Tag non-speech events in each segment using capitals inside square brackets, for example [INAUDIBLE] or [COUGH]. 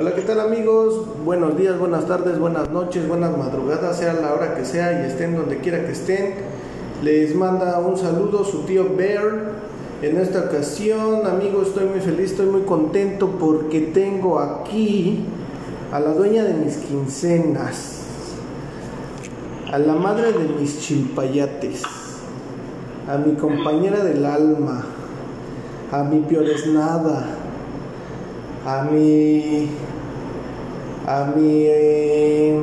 Hola, ¿qué tal amigos? Buenos días, buenas tardes, buenas noches, buenas madrugadas, sea la hora que sea y estén donde quiera que estén. Les manda un saludo su tío Bear. En esta ocasión, amigos, estoy muy feliz, estoy muy contento porque tengo aquí a la dueña de mis quincenas, a la madre de mis chilpayates, a mi compañera del alma, a mi pioresnada, a mi a mi eh,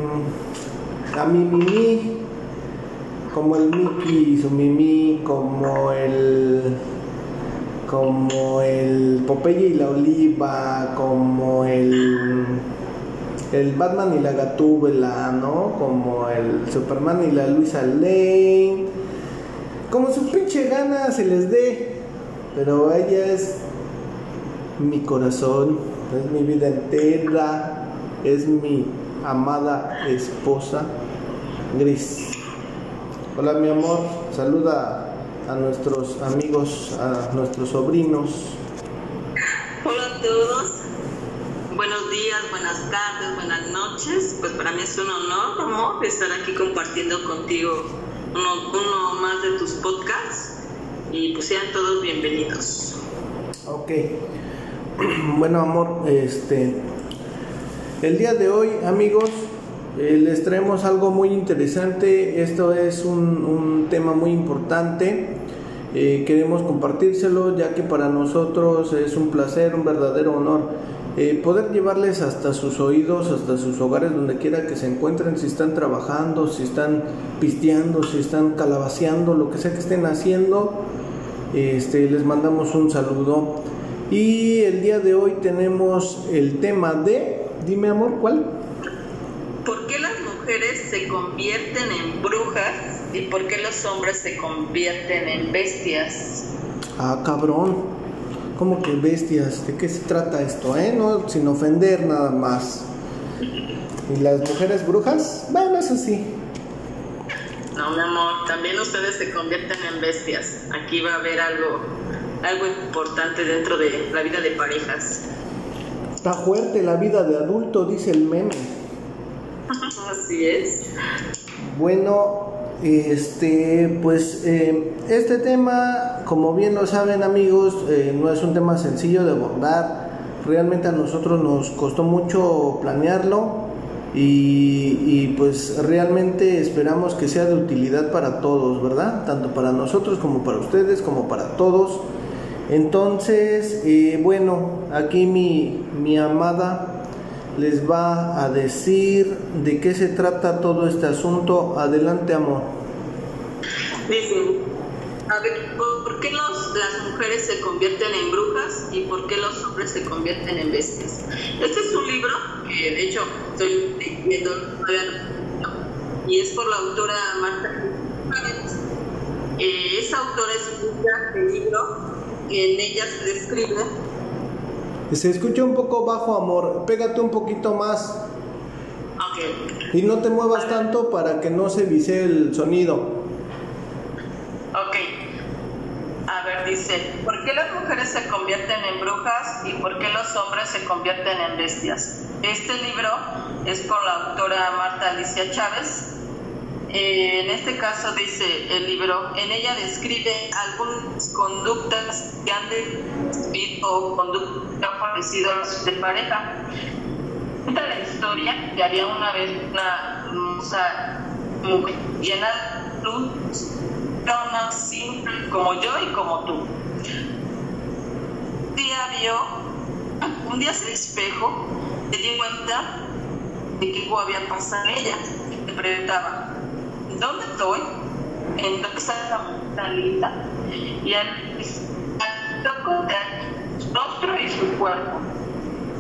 a mi mimi como el Mickey su mimi como el como el Popeye y la Oliva como el el Batman y la Gatúbela, ¿no? Como el Superman y la Luisa Lane. Como su pinche gana se les dé. Pero ella es mi corazón, es mi vida entera, es mi amada esposa Gris. Hola mi amor, saluda a nuestros amigos, a nuestros sobrinos. Hola a todos, buenos días, buenas tardes, buenas noches. Pues para mí es un honor, amor, estar aquí compartiendo contigo uno, uno más de tus podcasts y pues sean todos bienvenidos. Ok. [CLEARS THROAT] Bueno, amor, este el día de hoy, amigos, eh, les traemos algo muy interesante. Esto es un, tema muy importante. Eh, queremos compartírselo ya que para nosotros es un placer, un verdadero honor eh, poder llevarles hasta sus oídos, hasta sus hogares, donde quiera que se encuentren, si están trabajando, si están pisteando, si están calabaceando, lo que sea que estén haciendo. Este, les mandamos un saludo. Y el día de hoy tenemos el tema de, dime amor, ¿cuál? ¿Por qué las mujeres se convierten en brujas y por qué los hombres se convierten en bestias? Ah, cabrón. ¿Cómo que bestias? ¿De qué se trata esto, eh? No, sin ofender nada más. ¿Y las mujeres brujas? Bueno, eso sí. No, mi amor, también ustedes se convierten en bestias. Aquí va a haber algo, algo importante dentro de la vida de parejas. Está fuerte la vida de adulto, dice el meme. [LAUGHS] Así es. Bueno, este, pues eh, este tema, como bien lo saben amigos, eh, no es un tema sencillo de abordar. Realmente a nosotros nos costó mucho planearlo y, y, pues realmente esperamos que sea de utilidad para todos, ¿verdad? Tanto para nosotros como para ustedes, como para todos. Entonces, eh, bueno, aquí mi, mi amada les va a decir de qué se trata todo este asunto. Adelante, amor. Dicen, a ver, ¿por qué las mujeres se convierten en brujas y por qué los hombres se convierten en bestias? Este es un libro que, de hecho, estoy leyendo y es por la autora Marta eh, esa autora escucha el libro que en ella se describe se escucha un poco bajo, amor. Pégate un poquito más. Ok. Y no te muevas tanto para que no se vise el sonido. Ok. A ver, dice, ¿por qué las mujeres se convierten en brujas y por qué los hombres se convierten en bestias? Este libro es por la autora Marta Alicia Chávez. Eh, en este caso dice el libro, en ella describe algunas conductas que han descrito o conductas parecidas de pareja. Cuenta la historia que había una vez una hermosa mujer llena de luz, simple como yo y como tú. Un día vio, un día se espejo, se dio cuenta de que había pasado en ella. Le preguntaba, ¿dónde estoy? Entonces está tan linda y de su rostro y su cuerpo.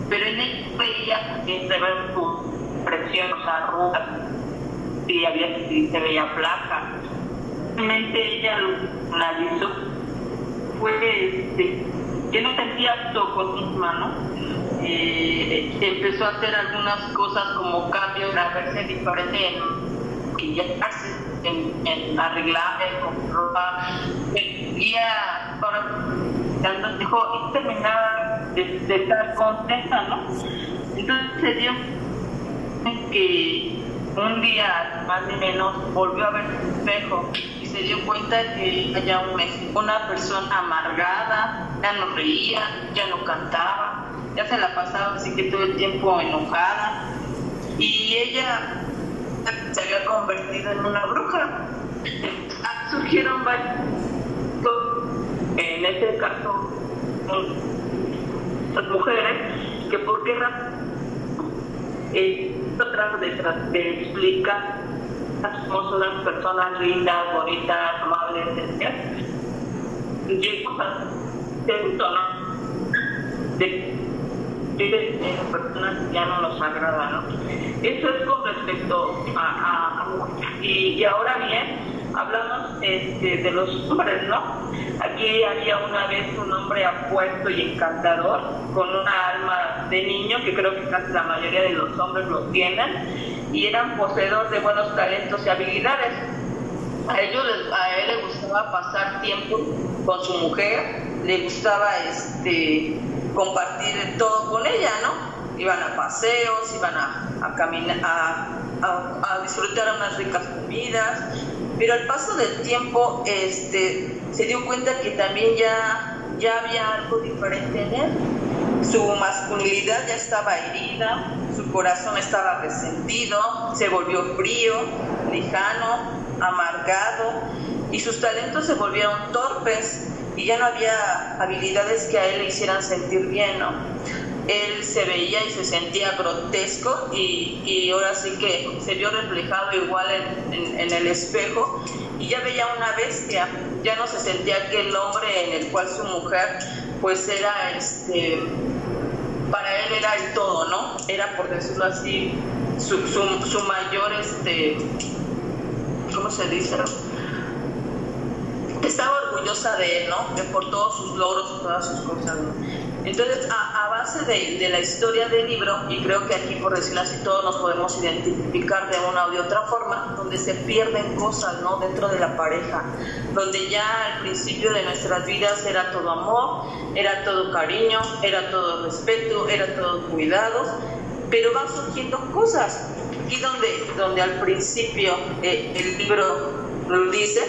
Pero en él veía que se su presión, o sea, arruga, y había, y se veía flaca. Realmente ella lo analizó, fue este, que no sentía con misma, ¿no? Eh, empezó a hacer algunas cosas como cambios para verse diferente en que ya en, en arreglarme con ropa, guía para dijo y terminaba de, de, estar contenta, ¿no? Entonces se dio que un día más o menos volvió a ver su espejo y se dio cuenta que había una persona amargada, ya no reía, ya no cantaba, ya se la pasaba así que todo el tiempo enojada y ella se había convertido en una bruja. Surgieron varios, en este caso, las mujeres, que por qué razón eh, trato de, explicar somos unas personas lindas, bonitas, amables, etc. Llegamos a un tono de de personas que ya no nos agrada, ¿no? Eso es con respecto a, a, y, ahora bien, hablamos este, de los hombres, ¿no? Aquí había una vez un hombre apuesto y encantador, con una alma de niño, que creo que casi la mayoría de los hombres lo tienen, y eran poseedores de buenos talentos y habilidades. A, ellos a él le gustaba pasar tiempo con su mujer, le gustaba este compartir todo con ella, ¿no? Iban a paseos, iban a, a caminar, a, a, disfrutar unas ricas comidas, pero al paso del tiempo este, se dio cuenta que también ya, ya había algo diferente en él. Su masculinidad ya estaba herida, su corazón estaba resentido, se volvió frío, lejano, amargado y sus talentos se volvieron torpes y ya no había habilidades que a él le hicieran sentir bien. Él se veía y se sentía grotesco y, y ahora sí que se vio reflejado igual en, en, el espejo y ya veía una bestia, ya no se sentía aquel hombre en el cual su mujer pues era este para él era el todo, ¿no? Era por decirlo así su, su, su mayor este ¿cómo se dice? Estaba orgullosa de él, ¿no? Por todos sus logros todas sus cosas, ¿no? Entonces, a, base de, de, la historia del libro, y creo que aquí, por decirlo así, todos nos podemos identificar de una u de otra forma, donde se pierden cosas, ¿no? Dentro de la pareja, donde ya al principio de nuestras vidas era todo amor, era todo cariño, era todo respeto, era todo cuidado, pero van surgiendo cosas. Aquí donde, donde al principio eh, el libro lo dice,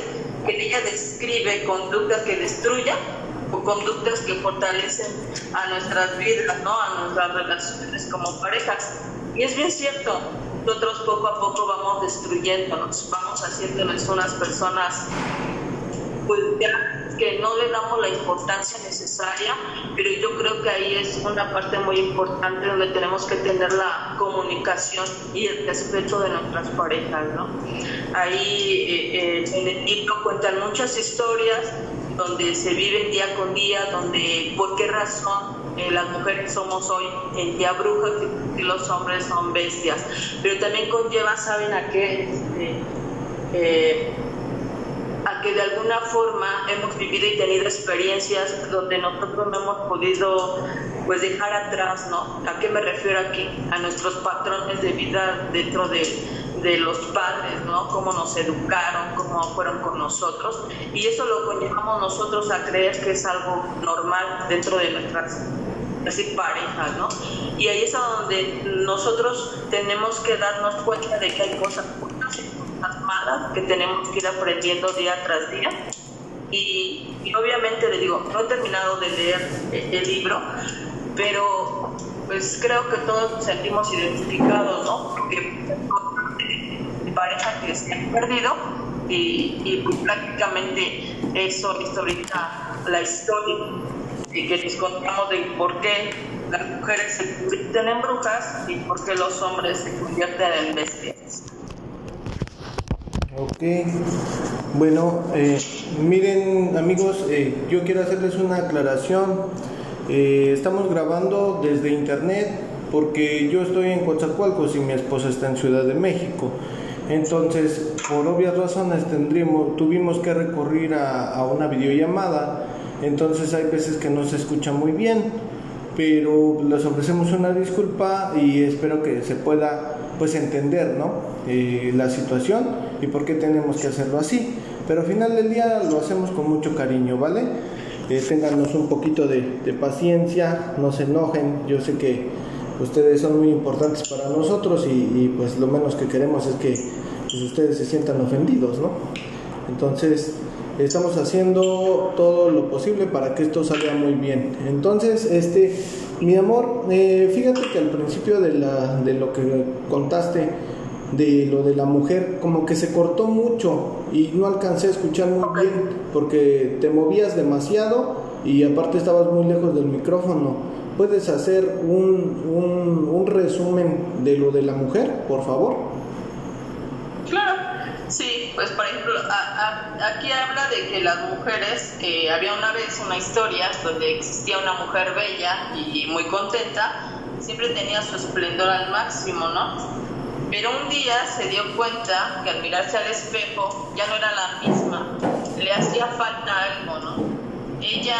que ella describe conductas que destruyan o conductas que fortalecen a nuestras vidas, ¿no? a nuestras relaciones como parejas. Y es bien cierto, nosotros poco a poco vamos destruyéndonos, vamos haciéndonos unas personas pues, que no le damos la importancia necesaria, pero yo creo que ahí es una parte muy importante donde tenemos que tener la comunicación y el respeto de nuestras parejas, ¿no? Ahí eh, eh, en el libro cuentan muchas historias donde se vive día con día, donde por qué razón eh, las mujeres somos hoy en día brujas y los hombres son bestias, pero también conlleva, ¿saben a qué? Este, a que de alguna forma hemos vivido y tenido experiencias donde nosotros no hemos podido pues dejar atrás, ¿no? ¿A qué me refiero aquí? A nuestros patrones de vida dentro de, de los padres, ¿no? Cómo nos educaron, cómo fueron con nosotros. Y eso lo conllevamos nosotros a creer que es algo normal dentro de nuestras así parejas, ¿no? Y ahí es a donde nosotros tenemos que darnos cuenta de que hay cosas malas que tenemos que ir aprendiendo día tras día. Y, obviamente le digo, no he terminado de leer el, libro, pero pues creo que todos nos sentimos identificados, ¿no? Porque pareja que se han perdido y, y prácticamente eso es ahorita la historia y que les contamos de por qué las mujeres se convierten en brujas y por qué los hombres se convierten en bestias. Ok, bueno, eh, miren amigos, eh, yo quiero hacerles una aclaración. Eh, estamos grabando desde internet porque yo estoy en Coatzacoalcos y mi esposa está en Ciudad de México. Entonces, por obvias razones, tendríamos, tuvimos que recurrir a, a una videollamada. Entonces hay veces que no se escucha muy bien, pero les ofrecemos una disculpa y espero que se pueda pues entender ¿no? Eh, la situación y por qué tenemos que hacerlo así. Pero al final del día lo hacemos con mucho cariño, ¿vale? Eh, ténganos un poquito de, paciencia, no se enojen, yo sé que ustedes son muy importantes para nosotros y, pues lo menos que queremos es que pues, ustedes se sientan ofendidos, ¿no? Entonces, estamos haciendo todo lo posible para que esto salga muy bien. Entonces, este, mi amor, eh, fíjate que al principio de, la, de lo que contaste, de lo de la mujer, como que se cortó mucho y no alcancé a escuchar muy bien porque te movías demasiado y aparte estabas muy lejos del micrófono. ¿Puedes hacer un, un, un resumen de lo de la mujer, por favor? Pues por ejemplo, aquí habla de que las mujeres, eh, había una vez una historia donde existía una mujer bella y muy contenta, siempre tenía su esplendor al máximo, ¿no? Pero un día se dio cuenta que al mirarse al espejo ya no era la misma, le hacía falta algo, ¿no? Ella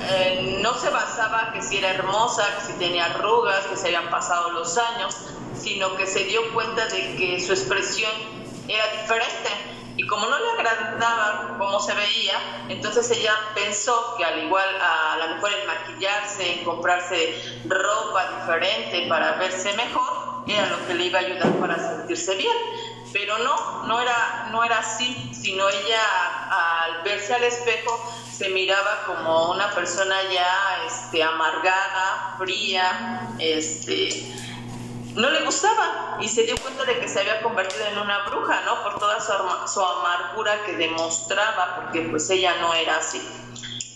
eh, no se basaba que si era hermosa, que si tenía arrugas, que se habían pasado los años, sino que se dio cuenta de que su expresión era diferente. Y como no le agradaba cómo se veía, entonces ella pensó que al igual a la mejor en maquillarse, en comprarse ropa diferente para verse mejor, era lo que le iba a ayudar para sentirse bien. Pero no, no era, no era así, sino ella al verse al espejo se miraba como una persona ya este, amargada, fría, este, no le gustaba y se dio cuenta de que se había convertido en una bruja, ¿no? Por toda su, amargura que demostraba, porque pues ella no era así.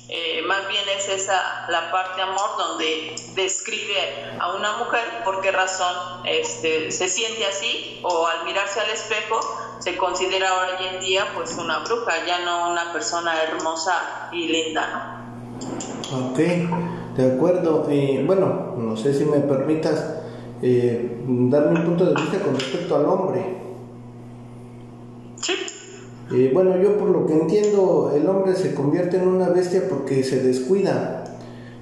Eh, más bien es esa la parte amor donde describe a una mujer por qué razón este, se siente así o al mirarse al espejo se considera hoy en día pues una bruja, ya no una persona hermosa y linda, ¿no? Ok, de acuerdo. y bueno, no sé si me permitas eh, darme un punto de vista con respecto al hombre. Sí. Eh, bueno, yo por lo que entiendo, el hombre se convierte en una bestia porque se descuida,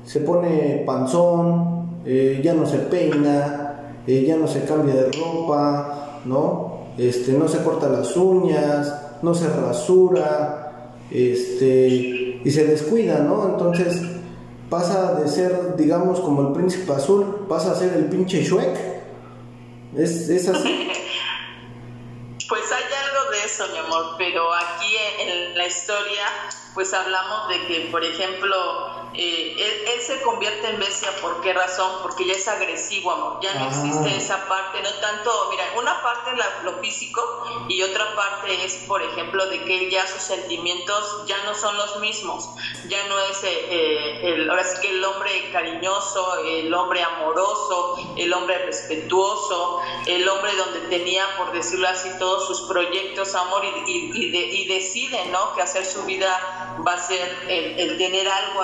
se pone panzón, eh, ya no se peina, eh, ya no se cambia de ropa, ¿no? Este, no se corta las uñas, no se rasura, este, y se descuida, ¿no? Entonces pasa de ser, digamos, como el príncipe azul, pasa a ser el pinche Shrek. Es, es así. [LAUGHS] eso, mi amor, pero aquí en, la historia pues hablamos de que, por ejemplo, eh, él, se convierte en bestia, ¿por qué razón? Porque ya es agresivo, amor, ya no existe ah. esa parte, no tanto, mira, una parte es lo físico y otra parte es, por ejemplo, de que ya sus sentimientos ya no son los mismos, ya no es eh, eh, el, ahora sí que el hombre cariñoso, el hombre amoroso, el hombre respetuoso, el hombre donde tenía, por decirlo así, todos sus proyectos, amor, y, y, decide, ¿no? Que hacer su vida va a ser el, el tener algo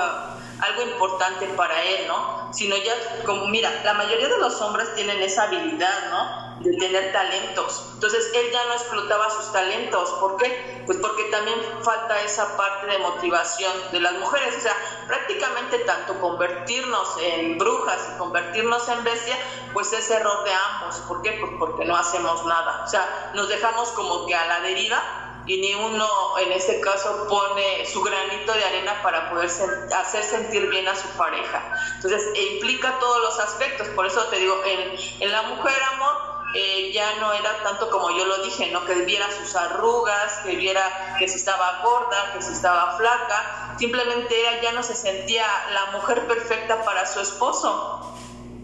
algo importante para él, ¿no? Sino ya, como mira, la mayoría de los hombres tienen esa habilidad, ¿no? De tener talentos. Entonces él ya no explotaba sus talentos. ¿Por qué? Pues porque también falta esa parte de motivación de las mujeres. O sea, prácticamente tanto convertirnos en brujas y convertirnos en bestia, pues es error de ambos. ¿Por qué? Pues porque no hacemos nada. O sea, nos dejamos como que a la deriva y ni uno en este caso pone su granito de arena para poder hacer sentir bien a su pareja. Entonces implica todos los aspectos, por eso te digo, en, la mujer amor eh, ya no era tanto como yo lo dije, ¿no? Que viera sus arrugas, que viera que si estaba gorda, que si estaba flaca, simplemente ella ya no se sentía la mujer perfecta para su esposo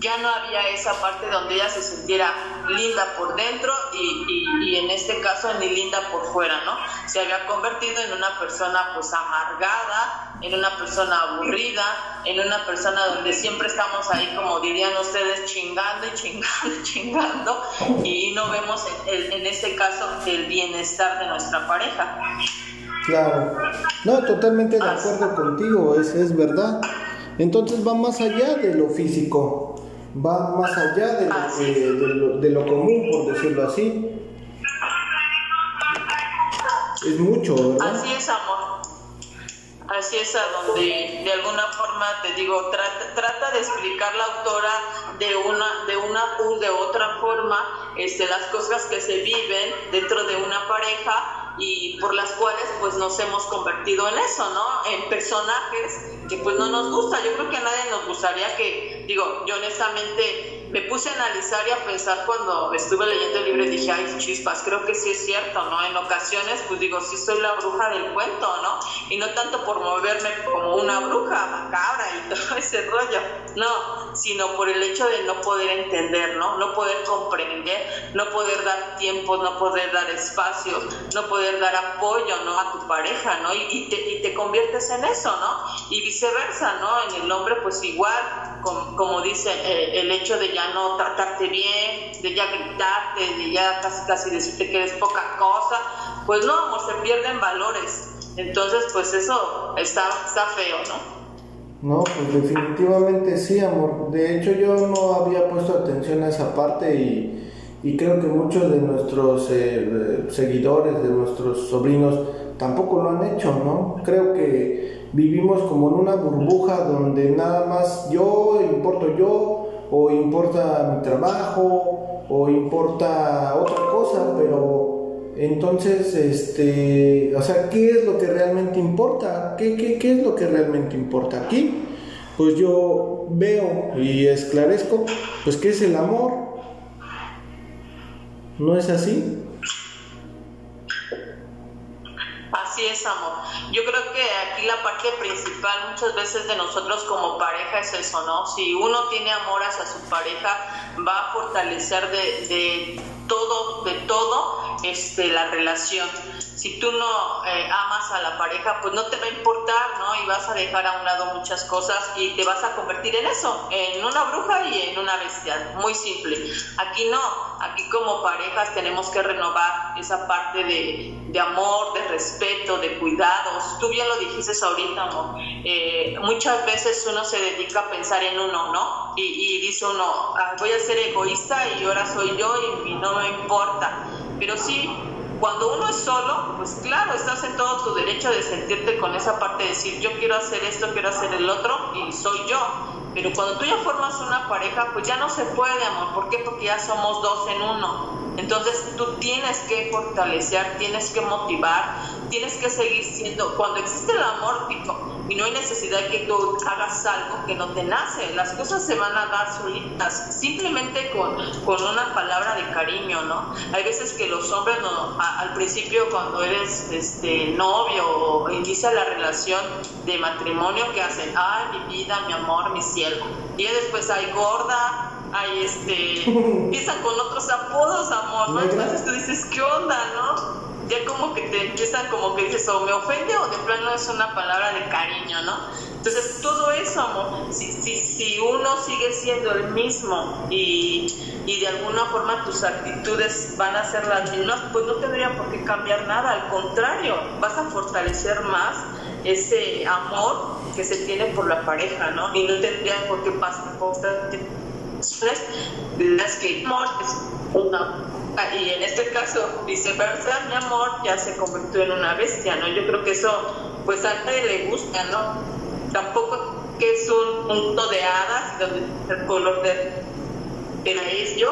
ya no había esa parte donde ella se sintiera linda por dentro y, en este caso ni linda por fuera, ¿no? Se había convertido en una persona pues amargada, en una persona aburrida, en una persona donde siempre estamos ahí, como dirían ustedes, chingando y chingando y chingando y no vemos en, en este caso el bienestar de nuestra pareja. Claro, no, totalmente de acuerdo contigo, es, es verdad. Entonces va más allá de lo físico va más allá de lo, de, lo, común, por decirlo así. Es mucho, ¿verdad? Así es, amor. Así es a donde de alguna forma te digo, trata, trata de explicar la autora de una, de una u de otra forma este, las cosas que se viven dentro de una pareja y por las cuales pues nos hemos convertido en eso, ¿no? En personajes que pues no nos gusta. Yo creo que a nadie nos gustaría que, digo, yo honestamente me puse a analizar y a pensar cuando estuve leyendo el libro y dije, ay, chispas, creo que sí es cierto, ¿no? En ocasiones, pues digo, sí soy la bruja del cuento, ¿no? Y no tanto por moverme como una bruja macabra y [LAUGHS] todo ese rollo, no, sino por el hecho de no poder entender, ¿no? No poder comprender, no poder dar tiempo, no poder dar espacio, no poder dar apoyo, ¿no? A tu pareja, ¿no? Y, te, y te conviertes en eso, ¿no? Y viceversa, ¿no? En el hombre, pues igual, como, dice, eh, el hecho de ya no tratarte bien, de ya gritarte, de ya casi casi decirte que eres poca cosa, pues no, amor, se pierden valores. Entonces, pues eso está, está feo, ¿no? No, pues definitivamente sí, amor. De hecho, yo no había puesto atención a esa parte y, y creo que muchos de nuestros eh, seguidores, de nuestros sobrinos, tampoco lo han hecho, ¿no? Creo que vivimos como en una burbuja donde nada más yo importo yo, o importa mi trabajo, o importa otra cosa, pero entonces, este, o sea, ¿qué es lo que realmente importa? ¿Qué, qué, qué es lo que realmente importa aquí? Pues yo veo y esclarezco, pues, ¿qué es el amor? ¿No es así? Así es, amor. Yo creo que aquí la parte principal muchas veces de nosotros como pareja es eso, ¿no? Si uno tiene amor hacia su pareja, va a fortalecer de, de todo, de todo, este, la relación si tú no eh, amas a la pareja, pues no te va a importar, ¿no? Y vas a dejar a un lado muchas cosas y te vas a convertir en eso, en una bruja y en una bestia, muy simple. Aquí no, aquí como parejas tenemos que renovar esa parte de, de amor, de respeto, de cuidados. Tú bien lo dijiste ahorita, amor. Eh, muchas veces uno se dedica a pensar en uno, ¿no? Y, y dice uno, ah, voy a ser egoísta y ahora soy yo y, y no me importa. Pero sí, cuando uno es solo, pues claro, estás en todo tu derecho de sentirte con esa parte de decir, yo quiero hacer esto, quiero hacer el otro y soy yo. Pero cuando tú ya formas una pareja, pues ya no se puede, amor. ¿Por qué? Porque ya somos dos en uno. Entonces tú tienes que fortalecer, tienes que motivar, tienes que seguir siendo. Cuando existe el amor, y no hay necesidad de que tú hagas algo que no te nace, las cosas se van a dar solitas, simplemente con, con una palabra de cariño, ¿no? Hay veces que los hombres, no, al principio, cuando eres este, novio o inicia la relación de matrimonio, que hacen? Ay, mi vida, mi amor, mi cielo. Y después hay gorda, hay este, [LAUGHS] empiezan con otros apodos, amor, ¿no? Entonces tú dices, ¿qué onda, no? Ya como que te empiezan como que dices, o me ofende o de plano es una palabra de cariño, ¿no? Entonces, todo eso, amor, si, si, si uno sigue siendo el mismo y, y, de alguna forma tus actitudes van a ser las mismas, pues no tendría por qué cambiar nada, al contrario, vas a fortalecer más ese amor que se tiene por la pareja, ¿no? Y no tendría por qué pasar cosas las que amor es una y en caso, viceversa, mi amor ya se convirtió en una bestia, ¿no? Yo creo que eso, pues a nadie le gusta, ¿no? Tampoco que es un mundo de hadas donde el color de, de es yo.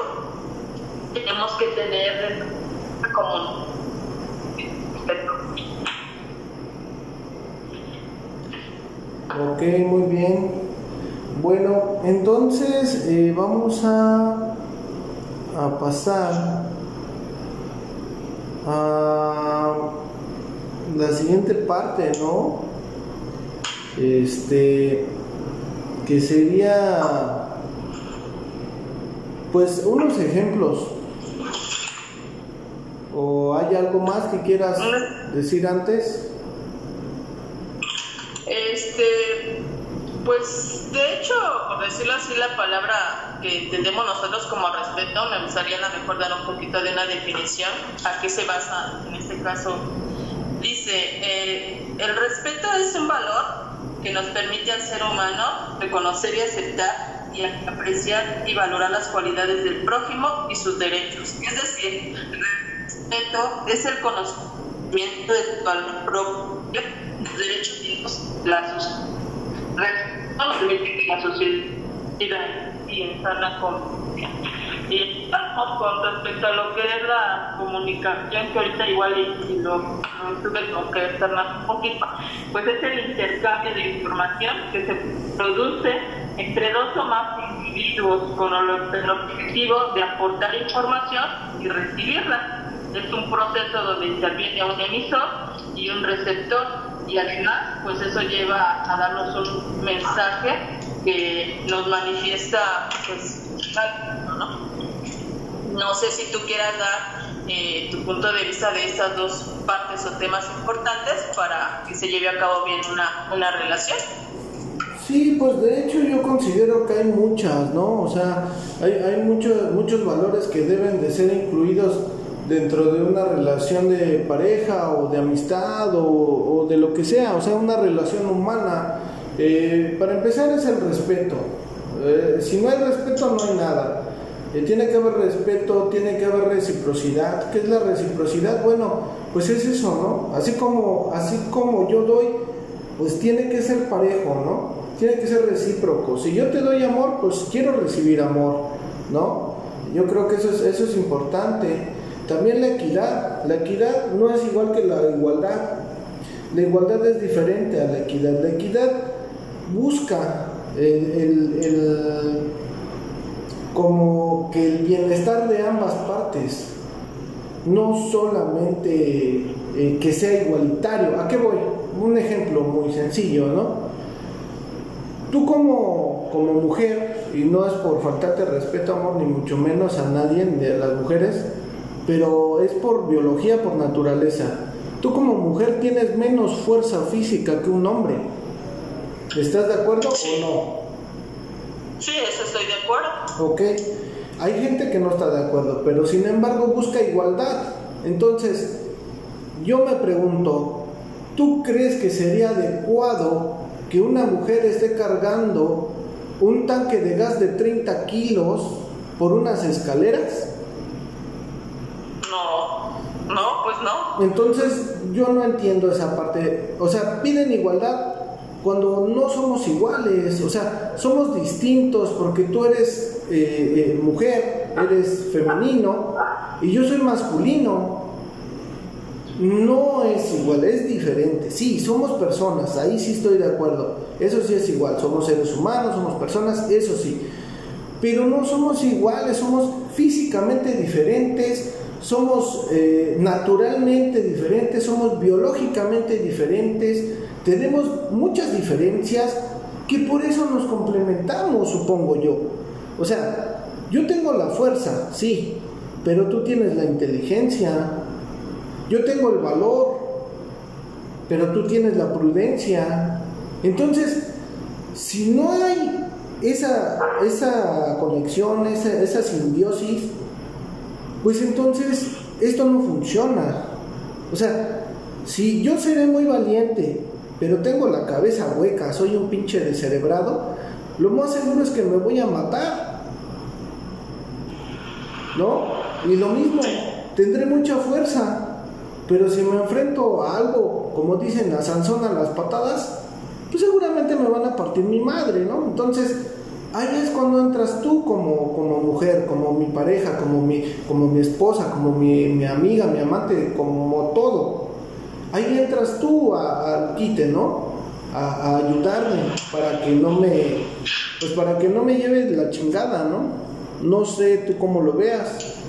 Tenemos que tener como Ok, muy bien. Bueno, entonces eh, vamos a, a pasar a la siguiente parte, ¿no? Este, que sería, pues, unos ejemplos. ¿O hay algo más que quieras decir antes? Este, pues, de hecho, por decirlo así, la palabra que entendemos nosotros como respeto, me gustaría a lo mejor dar un poquito de una definición. ¿A qué se basa en este caso? Dice, eh, el respeto es un valor que nos permite al ser humano reconocer y aceptar y apreciar y valorar las cualidades del prójimo y sus derechos. Es decir, el respeto es el conocimiento de tu valor propio, derechos y los lazos. La sociedad convivencia. Y estamos con respecto a lo que es la comunicación, que ahorita igual y, lo, tuve como que más un poquito, pues es el intercambio de información que se produce entre dos o más individuos con el objetivo de aportar información y recibirla. Es un proceso donde interviene un emisor y un receptor y además pues eso lleva a darnos un mensaje que nos manifiesta pues ¿no? No sé si tú quieras dar eh, tu punto de vista de estas dos partes o temas importantes para que se lleve a cabo bien una, una relación. Sí, pues de hecho yo considero que hay muchas, ¿no? O sea, hay, hay muchos, muchos valores que deben de ser incluidos dentro de una relación de pareja o de amistad o, de lo que sea, o sea, una relación humana. Eh, para empezar es el respeto. Eh, si no hay respeto no hay nada. Eh, tiene que haber respeto, tiene que haber reciprocidad. ¿Qué es la reciprocidad? Bueno, pues es eso, ¿no? Así como, así como yo doy, pues tiene que ser parejo, ¿no? Tiene que ser recíproco. Si yo te doy amor, pues quiero recibir amor, ¿no? Yo creo que eso es, eso es importante. También la equidad. La equidad no es igual que la igualdad. La igualdad es diferente a la equidad. La equidad busca el, como que el bienestar de ambas partes, no solamente eh, que sea igualitario. ¿A qué voy? Un ejemplo muy sencillo, ¿no? Tú como, como mujer, y no es por faltarte respeto, amor, ni mucho menos a nadie, de las mujeres, pero es por biología, por naturaleza. Tú como mujer tienes menos fuerza física que un hombre. ¿Estás de acuerdo o no? Sí, eso estoy de acuerdo. Ok. Hay gente que no está de acuerdo, pero sin embargo busca igualdad. Entonces, yo me pregunto, ¿tú crees que sería adecuado que una mujer esté cargando un tanque de gas de 30 kilos por unas escaleras? No, Entonces, yo no entiendo esa parte. O sea, piden igualdad, cuando no somos iguales, o sea, somos distintos porque tú eres eh, eh, mujer, eres femenino y yo soy masculino. No es igual, es diferente. Sí, somos personas, ahí sí estoy de acuerdo. Eso sí es igual, somos seres humanos, somos personas, eso sí. Pero no somos iguales, somos físicamente diferentes, somos eh, naturalmente diferentes, somos biológicamente diferentes tenemos muchas diferencias que por eso nos complementamos, supongo yo. O sea, yo tengo la fuerza, sí, pero tú tienes la inteligencia. Yo tengo el valor, pero tú tienes la prudencia. Entonces, si no hay esa, esa conexión, esa, esa simbiosis, pues entonces esto no funciona. O sea, si yo seré muy valiente, pero tengo la cabeza hueca, soy un pinche descerebrado, lo más seguro es que me voy a matar. ¿No? Y lo mismo, tendré mucha fuerza, pero si me enfrento a algo, como dicen a Sansón las patadas, pues seguramente me van a partir mi madre, ¿no? Entonces, ahí es cuando entras tú como, como mujer, como mi pareja, como mi, como mi esposa, como mi, mi amiga, mi amante, como todo ahí entras tú al quite, ¿no? A, ayudarme para que no me, pues para que no me lleve la chingada, ¿no? No sé tú cómo lo veas.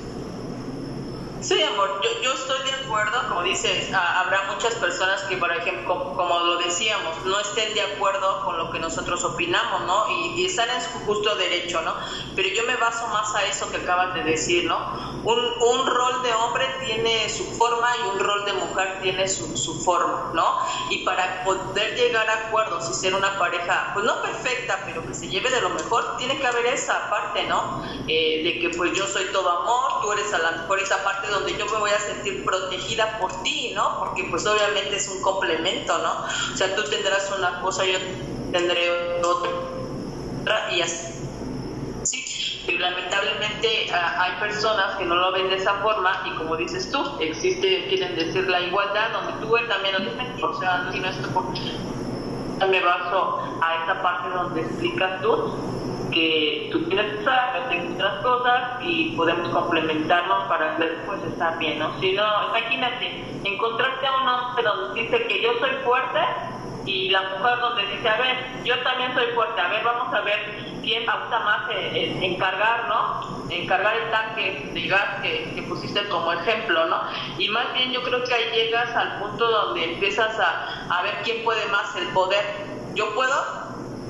Sí, amor, yo, yo estoy de acuerdo, como dices, habrá muchas personas que, por ejemplo, como, lo decíamos, no estén de acuerdo con lo que nosotros opinamos, ¿no? Y, están en su justo derecho, ¿no? Pero yo me baso más a eso que acabas de decir, ¿no? Un, un rol de hombre tiene su forma y un rol de mujer tiene su, su forma, ¿no? Y para poder llegar a acuerdos y ser una pareja, pues no perfecta, pero que se lleve de lo mejor, tiene que haber esa parte, ¿no? Eh, de que pues yo soy todo amor, tú eres a la mejor esa parte donde yo me voy a sentir protegida por ti, ¿no? Porque pues obviamente es un complemento, ¿no? O sea, tú tendrás una cosa, yo tendré otra y así. Sí, y lamentablemente ah, hay personas que no lo ven de esa forma y como dices tú, existe, quieren decir la igualdad, donde tú también lo o sea, no esto porque me baso a esa parte donde explicas tú que tú tienes que saber, tengo otras cosas y podemos complementarnos para después estar bien, ¿no? Si no, imagínate, encontrarte a un hombre donde dice que yo soy fuerte y la mujer donde dice, a ver, yo también soy fuerte, a ver, vamos a ver quién gusta más en, encargar, ¿no? Encargar el tanque de gas que, que, pusiste como ejemplo, ¿no? Y más bien yo creo que ahí llegas al punto donde empiezas a, a ver quién puede más el poder. Yo puedo,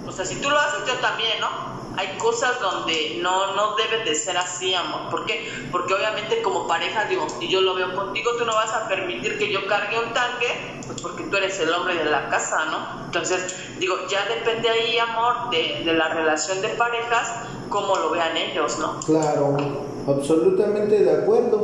o sea, si tú lo haces, yo también, ¿no? Hay cosas donde no, no debe de ser así, amor. ¿Por qué? Porque obviamente como pareja, digo, si yo lo veo contigo, tú no vas a permitir que yo cargue un tanque, pues porque tú eres el hombre de la casa, ¿no? Entonces, digo, ya depende ahí, amor, de, de la relación de parejas, cómo lo vean ellos, ¿no? Claro, absolutamente de acuerdo.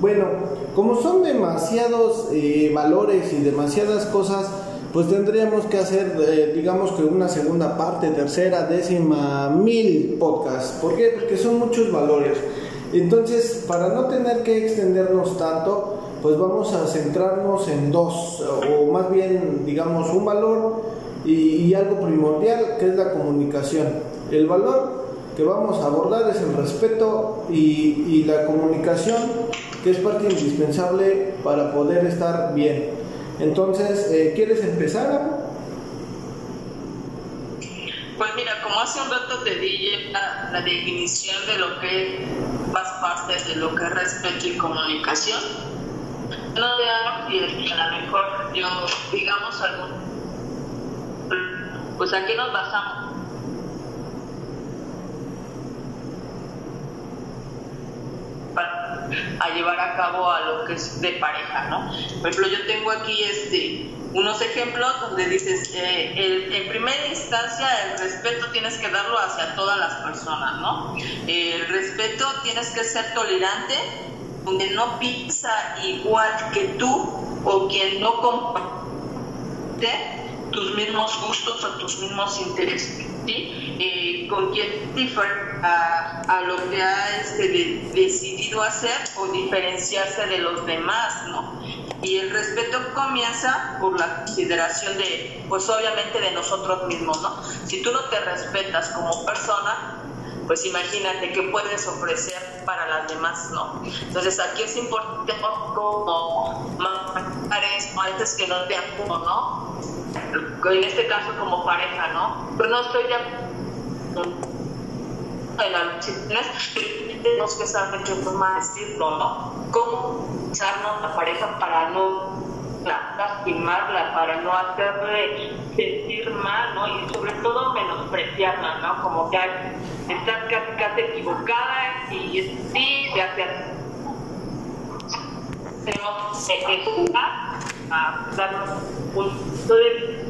Bueno, como son demasiados eh, valores y demasiadas cosas, pues tendríamos que hacer, eh, digamos que una segunda parte, tercera, décima, mil podcasts. ¿Por qué? Porque son muchos valores. Entonces, para no tener que extendernos tanto, pues vamos a centrarnos en dos, o más bien, digamos, un valor y, algo primordial, que es la comunicación. El valor que vamos a abordar es el respeto y, y la comunicación, que es parte indispensable para poder estar bien. Entonces, eh, ¿quieres empezar? Pues mira, como hace un rato te di la, definición de lo que más parte de lo que es respeto y comunicación, no de y a lo mejor yo, digamos algún, pues aquí nos basamos a llevar a cabo a lo que es de pareja, ¿no? Por ejemplo, yo tengo aquí este, unos ejemplos donde dices, eh, en primera instancia el respeto tienes que darlo hacia todas las personas, ¿no? el respeto tienes que ser tolerante, donde no piensa igual que tú o quien no comparte tus mismos gustos o tus mismos intereses, ¿sí? Eh, con quien diferente a, a, lo que ha este, decidido hacer o diferenciarse de los demás, ¿no? Y el respeto comienza por la consideración de, pues obviamente de nosotros mismos, ¿no? Si tú no te respetas como persona, pues imagínate qué puedes ofrecer para las demás, ¿no? Entonces aquí es importante como antes que no te acudo, ¿no? En este caso como pareja, ¿no? Pues no estoy de en las tenemos que saber qué forma decirlo, ¿no? Cómo usarnos la pareja para no lastimarla, para no hacerle sentir mal, ¿no? Y sobre todo menospreciarla, ¿no? Como que estás casi, casi equivocada y sí, se hace tenemos que a darnos un punto de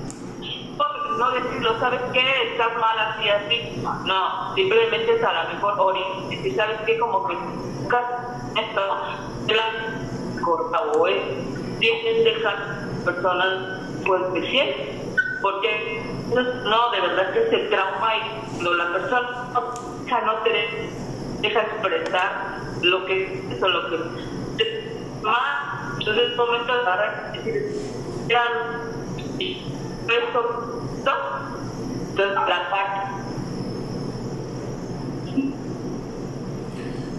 no decirlo, ¿sabes qué? Estás mal así, así. No, simplemente es a lo mejor y ¿sabes qué? Como que esto, la corta o es, tienes dejar personas pues decir, porque no, de verdad que se trauma y cuando la persona no te deja expresar lo que es o lo que más, entonces es momento de agarrar y decir, ya, y esto entonces, la parte.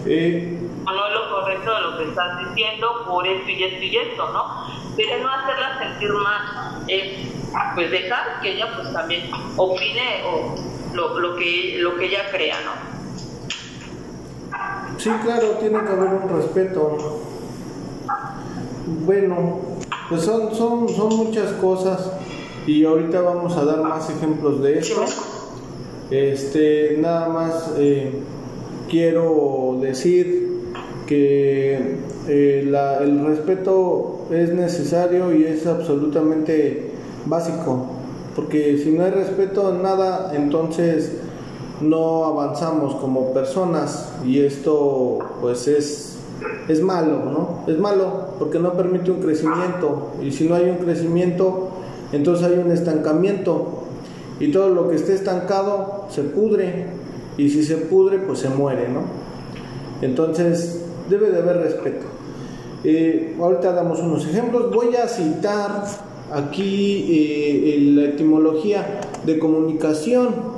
Eh, no es lo correcto de lo que estás diciendo por esto y esto y esto, ¿no? Pero no hacerla sentir mal, es pues dejar que ella pues también opine o lo, lo, que, lo que ella crea, ¿no? Sí, claro, tiene que haber un respeto. Bueno, pues son, son, son muchas cosas y ahorita vamos a dar más ejemplos de esto. Este, nada más eh, quiero decir que eh, el respeto es necesario y es absolutamente básico, porque si no hay respeto en nada, entonces no avanzamos como personas y esto pues es, es malo, ¿no? Es malo porque no permite un crecimiento y si no hay un crecimiento, entonces hay un estancamiento y todo lo que esté estancado se pudre y si se pudre pues se muere, ¿no? Entonces debe de haber respeto. Eh, ahorita damos unos ejemplos. Voy a citar aquí eh, la etimología de comunicación.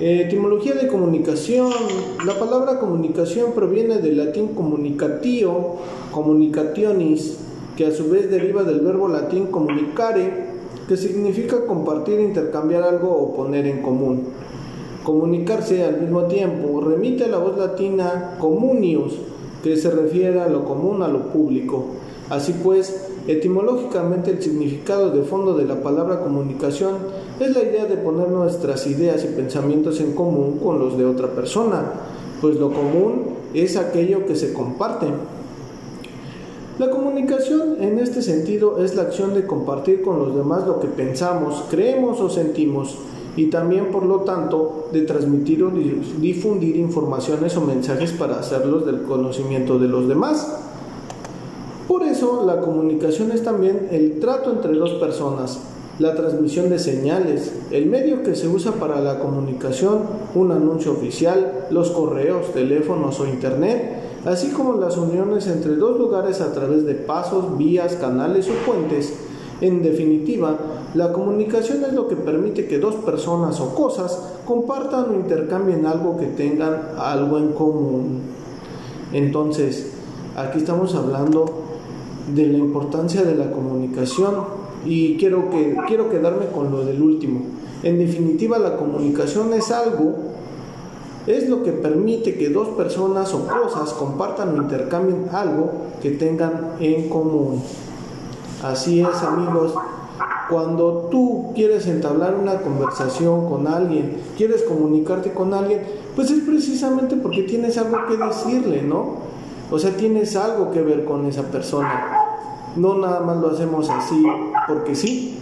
Eh, etimología de comunicación. La palabra comunicación proviene del latín comunicatio, communicationis, que a su vez deriva del verbo latín comunicare, que significa compartir, intercambiar algo o poner en común. Comunicarse al mismo tiempo remite a la voz latina comunius, que se refiere a lo común, a lo público. Así pues, etimológicamente el significado de fondo de la palabra comunicación es la idea de poner nuestras ideas y pensamientos en común con los de otra persona, pues lo común es aquello que se comparte. La comunicación en este sentido es la acción de compartir con los demás lo que pensamos, creemos o sentimos y también por lo tanto de transmitir o difundir informaciones o mensajes para hacerlos del conocimiento de los demás. Por eso la comunicación es también el trato entre dos personas, la transmisión de señales, el medio que se usa para la comunicación, un anuncio oficial, los correos, teléfonos o internet, así como las uniones entre dos lugares a través de pasos, vías, canales o puentes. En definitiva, la comunicación es lo que permite que dos personas o cosas compartan o intercambien algo que tengan algo en común. Entonces, aquí estamos hablando de la importancia de la comunicación y quiero, que, quiero quedarme con lo del último. En definitiva, la comunicación es algo, es lo que permite que dos personas o cosas compartan o intercambien algo que tengan en común. Así es, amigos. Cuando tú quieres entablar una conversación con alguien, quieres comunicarte con alguien, pues es precisamente porque tienes algo que decirle, ¿no? O sea, tienes algo que ver con esa persona. No nada más lo hacemos así porque sí.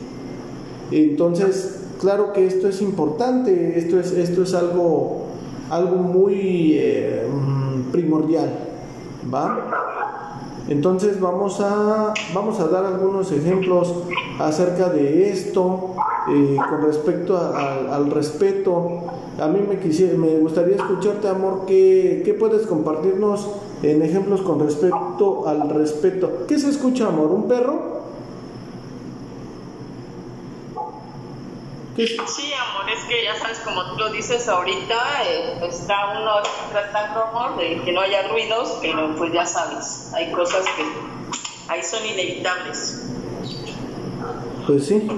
Entonces, claro que esto es importante, esto es, esto es algo, algo muy eh, primordial, ¿va? Entonces vamos a, vamos a dar algunos ejemplos acerca de esto eh, con respecto al respeto. A mí me, quisiera, me gustaría escucharte, amor, ¿qué, ¿qué puedes compartirnos en ejemplos con respecto al respeto. ¿Qué se escucha, amor? ¿Un perro? Sí, amor, es que ya sabes, como tú lo dices ahorita, eh, está uno tratando, amor, de que no haya ruidos, pero pues ya sabes, hay cosas que ahí son inevitables. Pues sí.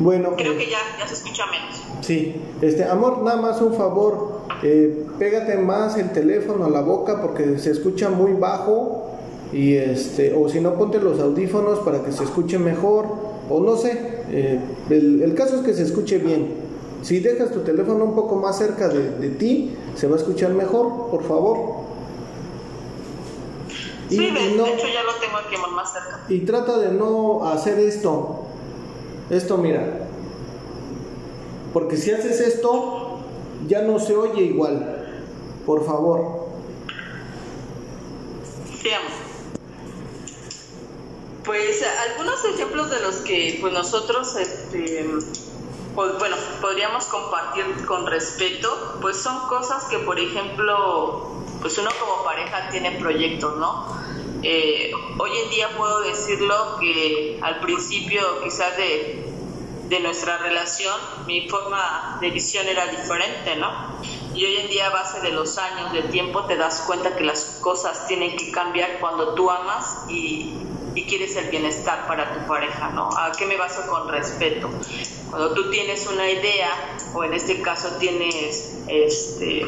Bueno. Creo eh, que ya, ya se escucha menos. Sí, este, amor, nada más un favor, eh, pégate más el teléfono a la boca porque se escucha muy bajo y este, o si no ponte los audífonos para que se escuche mejor, o no sé, eh, el, caso es que se escuche bien. Si dejas tu teléfono un poco más cerca de, ti, se va a escuchar mejor, por favor. Sí, de, hecho ya lo tengo aquí más cerca. Y trata de no hacer esto. Esto, mira. Porque si haces esto, ya no se oye igual. Por favor. Sí, Pues algunos ejemplos de los que pues nosotros este, pues, bueno, podríamos compartir con respeto, pues son cosas que por ejemplo, pues uno como pareja tiene proyectos, ¿no? Eh, hoy en día puedo decirlo que al principio quizás de de nuestra relación, mi forma de visión era diferente, ¿no? Y hoy en día, a base de los años, de tiempo, te das cuenta que las cosas tienen que cambiar cuando tú amas y, y quieres el bienestar para tu pareja, ¿no? ¿A qué me baso con respeto? Cuando tú tienes una idea, o en este caso tienes este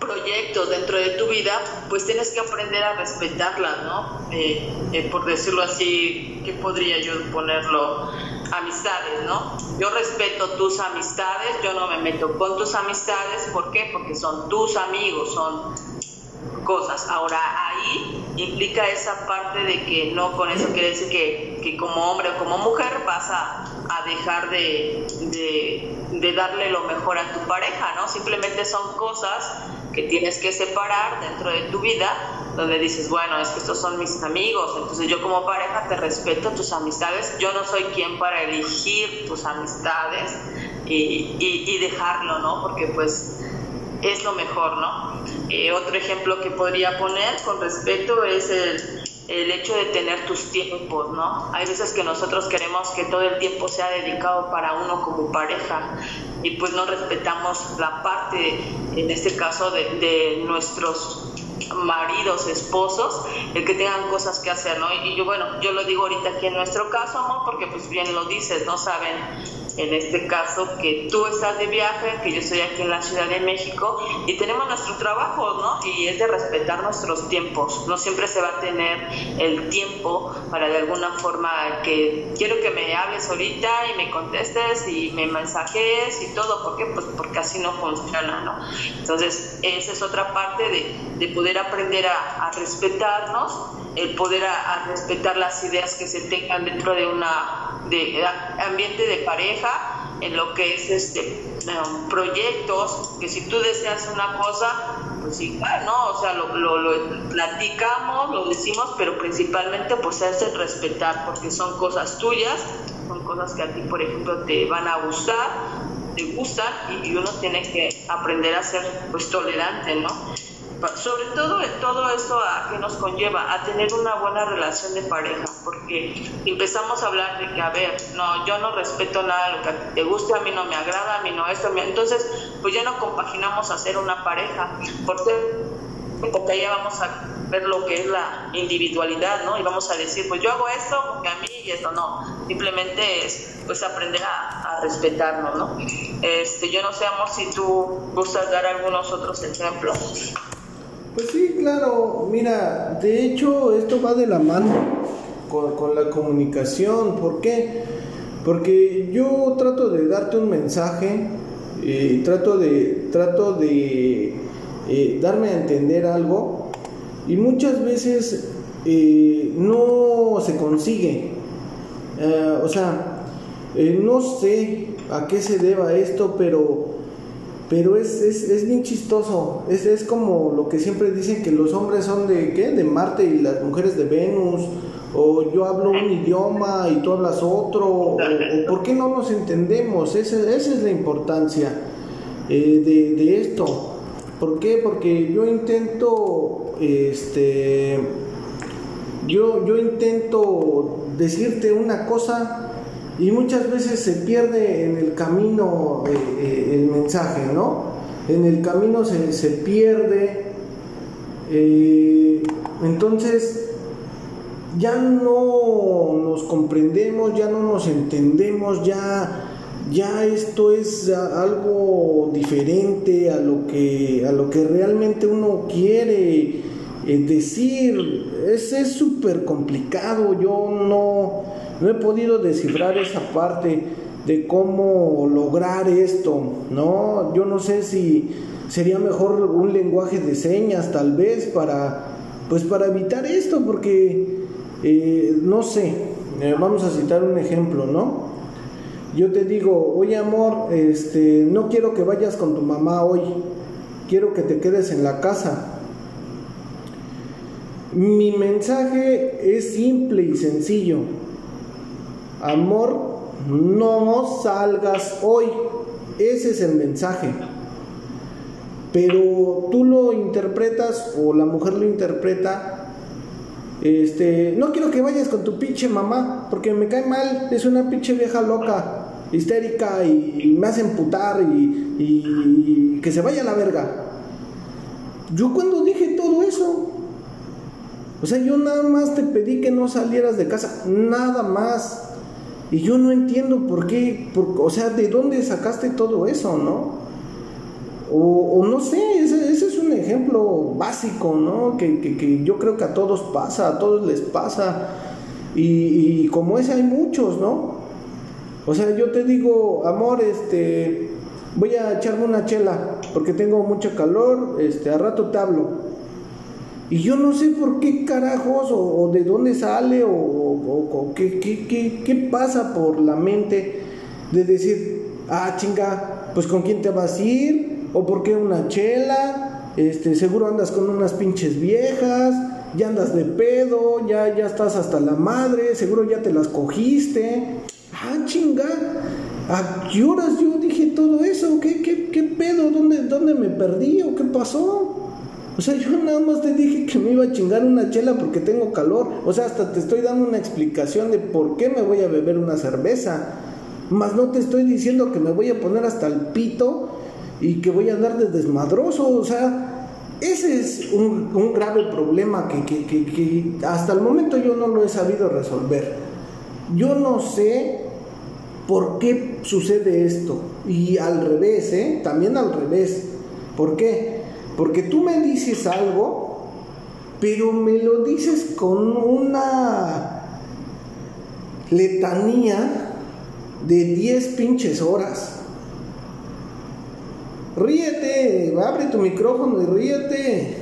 proyectos dentro de tu vida, pues tienes que aprender a respetarlas, ¿no? Por decirlo así, ¿qué podría yo ponerlo? Amistades, ¿no? Yo respeto tus amistades, yo no me meto con tus amistades, ¿por qué? Porque son tus amigos, son cosas. Ahora ahí implica esa parte de que no con eso quiere decir que, que como hombre o como mujer vas a, a dejar de, de, de, darle lo mejor a tu pareja, ¿no? Simplemente son cosas que tienes que separar dentro de tu vida, donde dices, bueno, es que estos son mis amigos, entonces yo como pareja te respeto tus amistades, yo no soy quien para elegir tus amistades y, y, dejarlo, ¿no? Porque pues es lo mejor, ¿no? Eh, otro ejemplo que podría poner con respeto es el, el hecho de tener tus tiempos, ¿no? Hay veces que nosotros queremos que todo el tiempo sea dedicado para uno como pareja y pues no respetamos la parte, en este caso, de, nuestros maridos, esposos, el que tengan cosas que hacer, ¿no? Y yo, bueno, yo lo digo ahorita aquí en nuestro caso, amor, porque pues bien lo dices, no saben en este caso que tú estás de viaje, que yo estoy aquí en la Ciudad de México y tenemos nuestro trabajo, ¿no? Y es de respetar nuestros tiempos. No siempre se va a tener el tiempo para de alguna forma que quiero que me hables ahorita y me contestes y me mensajes y todo. ¿Por qué? Pues porque así no funciona, ¿no? Entonces, esa es otra parte de, de poder aprender a, a respetarnos, el poder a, a respetar las ideas que se tengan dentro de una de ambiente de pareja, en lo que es este um, proyectos, que si tú deseas una cosa, pues igual, ¿no? O sea, lo, lo, platicamos, lo decimos, pero principalmente pues es el respetar, porque son cosas tuyas, son cosas que a ti, por ejemplo, te van a gustar, te gustan, y uno tiene que aprender a ser pues tolerante, ¿no? Sobre todo todo eso a que nos conlleva a tener una buena relación de pareja porque empezamos a hablar de que a ver no yo no respeto nada lo que te guste a mí no me agrada a mí no esto entonces pues ya no compaginamos a ser una pareja porque porque ya vamos a ver lo que es la individualidad, ¿no? Y vamos a decir, pues yo hago esto porque a mí y esto no. Simplemente es, pues, aprender a, a respetarnos, ¿no? Este, yo no sé, amor, si tú gustas dar algunos otros ejemplos. Pues sí, claro, mira, de hecho esto va de la mano con, la comunicación, ¿por qué? Porque yo trato de darte un mensaje, eh, trato de, trato de eh, darme a entender algo y muchas veces eh, no se consigue. o sea, no sé a qué se deba esto, pero pero es, es, es bien chistoso. Es, es, como lo que siempre dicen que los hombres son de ¿qué? De Marte y las mujeres de Venus. O yo hablo un idioma y tú hablas otro. O, ¿por qué no nos entendemos? Esa, esa es la importancia eh, de, de, esto. ¿Por qué? Porque yo intento, este, yo, yo intento decirte una cosa y muchas veces se pierde en el camino eh, eh, el mensaje, ¿no? En el camino se, se pierde, eh, entonces ya no nos comprendemos, ya no nos entendemos, ya, ya esto es algo diferente a lo que, a lo que realmente uno quiere decir. Es súper complicado, yo no no he podido descifrar esa parte de cómo lograr esto, ¿no? Yo no sé si sería mejor un lenguaje de señas tal vez para pues para evitar esto porque eh, no sé eh, vamos a citar un ejemplo no yo te digo oye amor este no quiero que vayas con tu mamá hoy quiero que te quedes en la casa mi mensaje es simple y sencillo amor, no salgas hoy. Ese es el mensaje. Pero tú lo interpretas o la mujer lo interpreta. Este, no quiero que vayas con tu pinche mamá porque me cae mal, es una pinche vieja loca, histérica y, me hace emputar y, y que se vaya a la verga. Yo cuando dije todo eso, o sea, yo nada más te pedí que no salieras de casa, nada más. Y yo no entiendo por qué, o sea, de dónde sacaste todo eso, ¿no? O, no sé, ese, es un ejemplo básico, ¿no? Que, yo creo que a todos pasa, a todos les pasa. Y, y, como ese hay muchos, ¿no? O sea, yo te digo, amor, este, voy a echarme una chela porque tengo mucho calor, este, a rato te hablo. Y yo no sé por qué carajos o, de dónde sale o, qué, qué, pasa por la mente de decir, ah, chinga, pues con quién te vas a ir, o por qué una chela, este, seguro andas con unas pinches viejas, ya andas de pedo, ya, ya estás hasta la madre, seguro ya te las cogiste. Ah, chinga, ¿a qué horas yo dije todo eso? ¿Qué, qué, qué pedo? ¿Dónde, ¿Dónde me perdí o qué pasó? O sea, yo nada más te dije que me iba a chingar una chela porque tengo calor. O sea, hasta te estoy dando una explicación de por qué me voy a beber una cerveza. Más no te estoy diciendo que me voy a poner hasta el pito y que voy a andar de desmadroso. O sea, ese es un, grave problema que, que, hasta el momento yo no lo he sabido resolver. Yo no sé por qué sucede esto. Y al revés, ¿eh? También al revés. ¿Por qué? Porque tú me dices algo, pero me lo dices con una letanía de 10 pinches horas. Ríete, abre tu micrófono y ríete.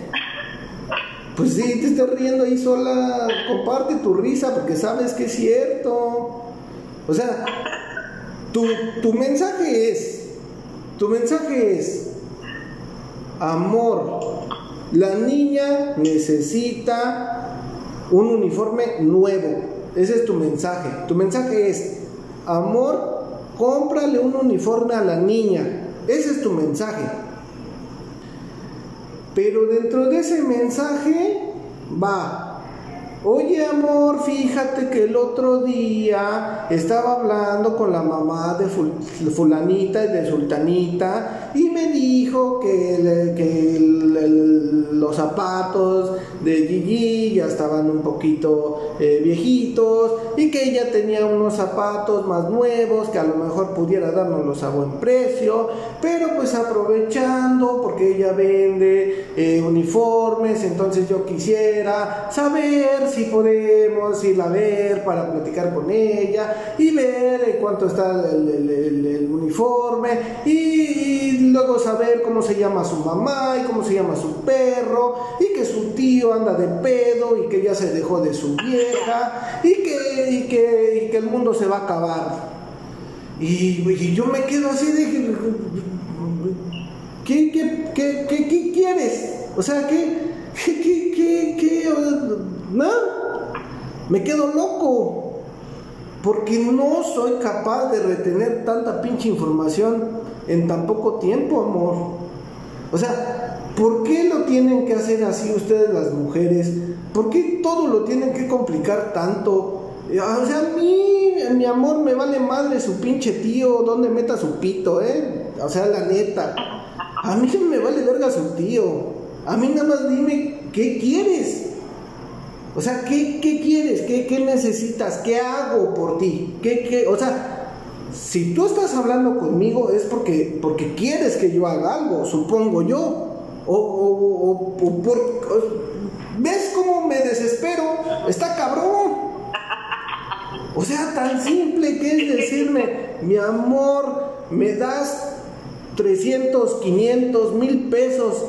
Pues sí, te estás riendo ahí sola, comparte tu risa porque sabes que es cierto. O sea, tu, tu mensaje es, tu mensaje es, amor, la niña necesita un uniforme nuevo. Ese es tu mensaje. Tu mensaje es, amor, cómprale un uniforme a la niña. Ese es tu mensaje. Pero dentro de ese mensaje va Oye amor, fíjate que el otro día estaba hablando con la mamá de fulanita y de sultanita y me dijo que, que los zapatos de Gigi ya estaban un poquito eh, viejitos y que ella tenía unos zapatos más nuevos que a lo mejor pudiera dárnoslos a buen precio, pero pues aprovechando porque ella vende eh, uniformes, entonces yo quisiera saber si podemos ir a ver para platicar con ella y ver cuánto está el, uniforme y, luego saber cómo se llama su mamá y cómo se llama su perro y que su tío anda de pedo y que ya se dejó de su vieja y que, que, que el mundo se va a acabar. Y, yo me quedo así de... ¿Qué, qué, qué, qué, quieres? O sea, ¿qué, qué, qué, qué, ¿no? Me quedo loco. Porque no soy capaz de retener tanta pinche información en tan poco tiempo, amor. O sea, ¿por qué lo tienen que hacer así ustedes las mujeres? ¿Por qué todo lo tienen que complicar tanto? O sea, a mí, mi amor, me vale madre su pinche tío, donde meta su pito, ¿eh? O sea, la neta. A mí me vale verga su tío. A mí nada más dime, ¿qué quieres? O sea, ¿qué, quieres? ¿Qué, necesitas? ¿Qué hago por ti? ¿Qué, qué? O sea, si tú estás hablando conmigo es porque, porque quieres que yo haga algo, supongo yo. O, o, o, por, ¿Ves cómo me desespero? Está cabrón. O sea, tan simple que es decirme, mi amor, me das 300, 500, mil pesos,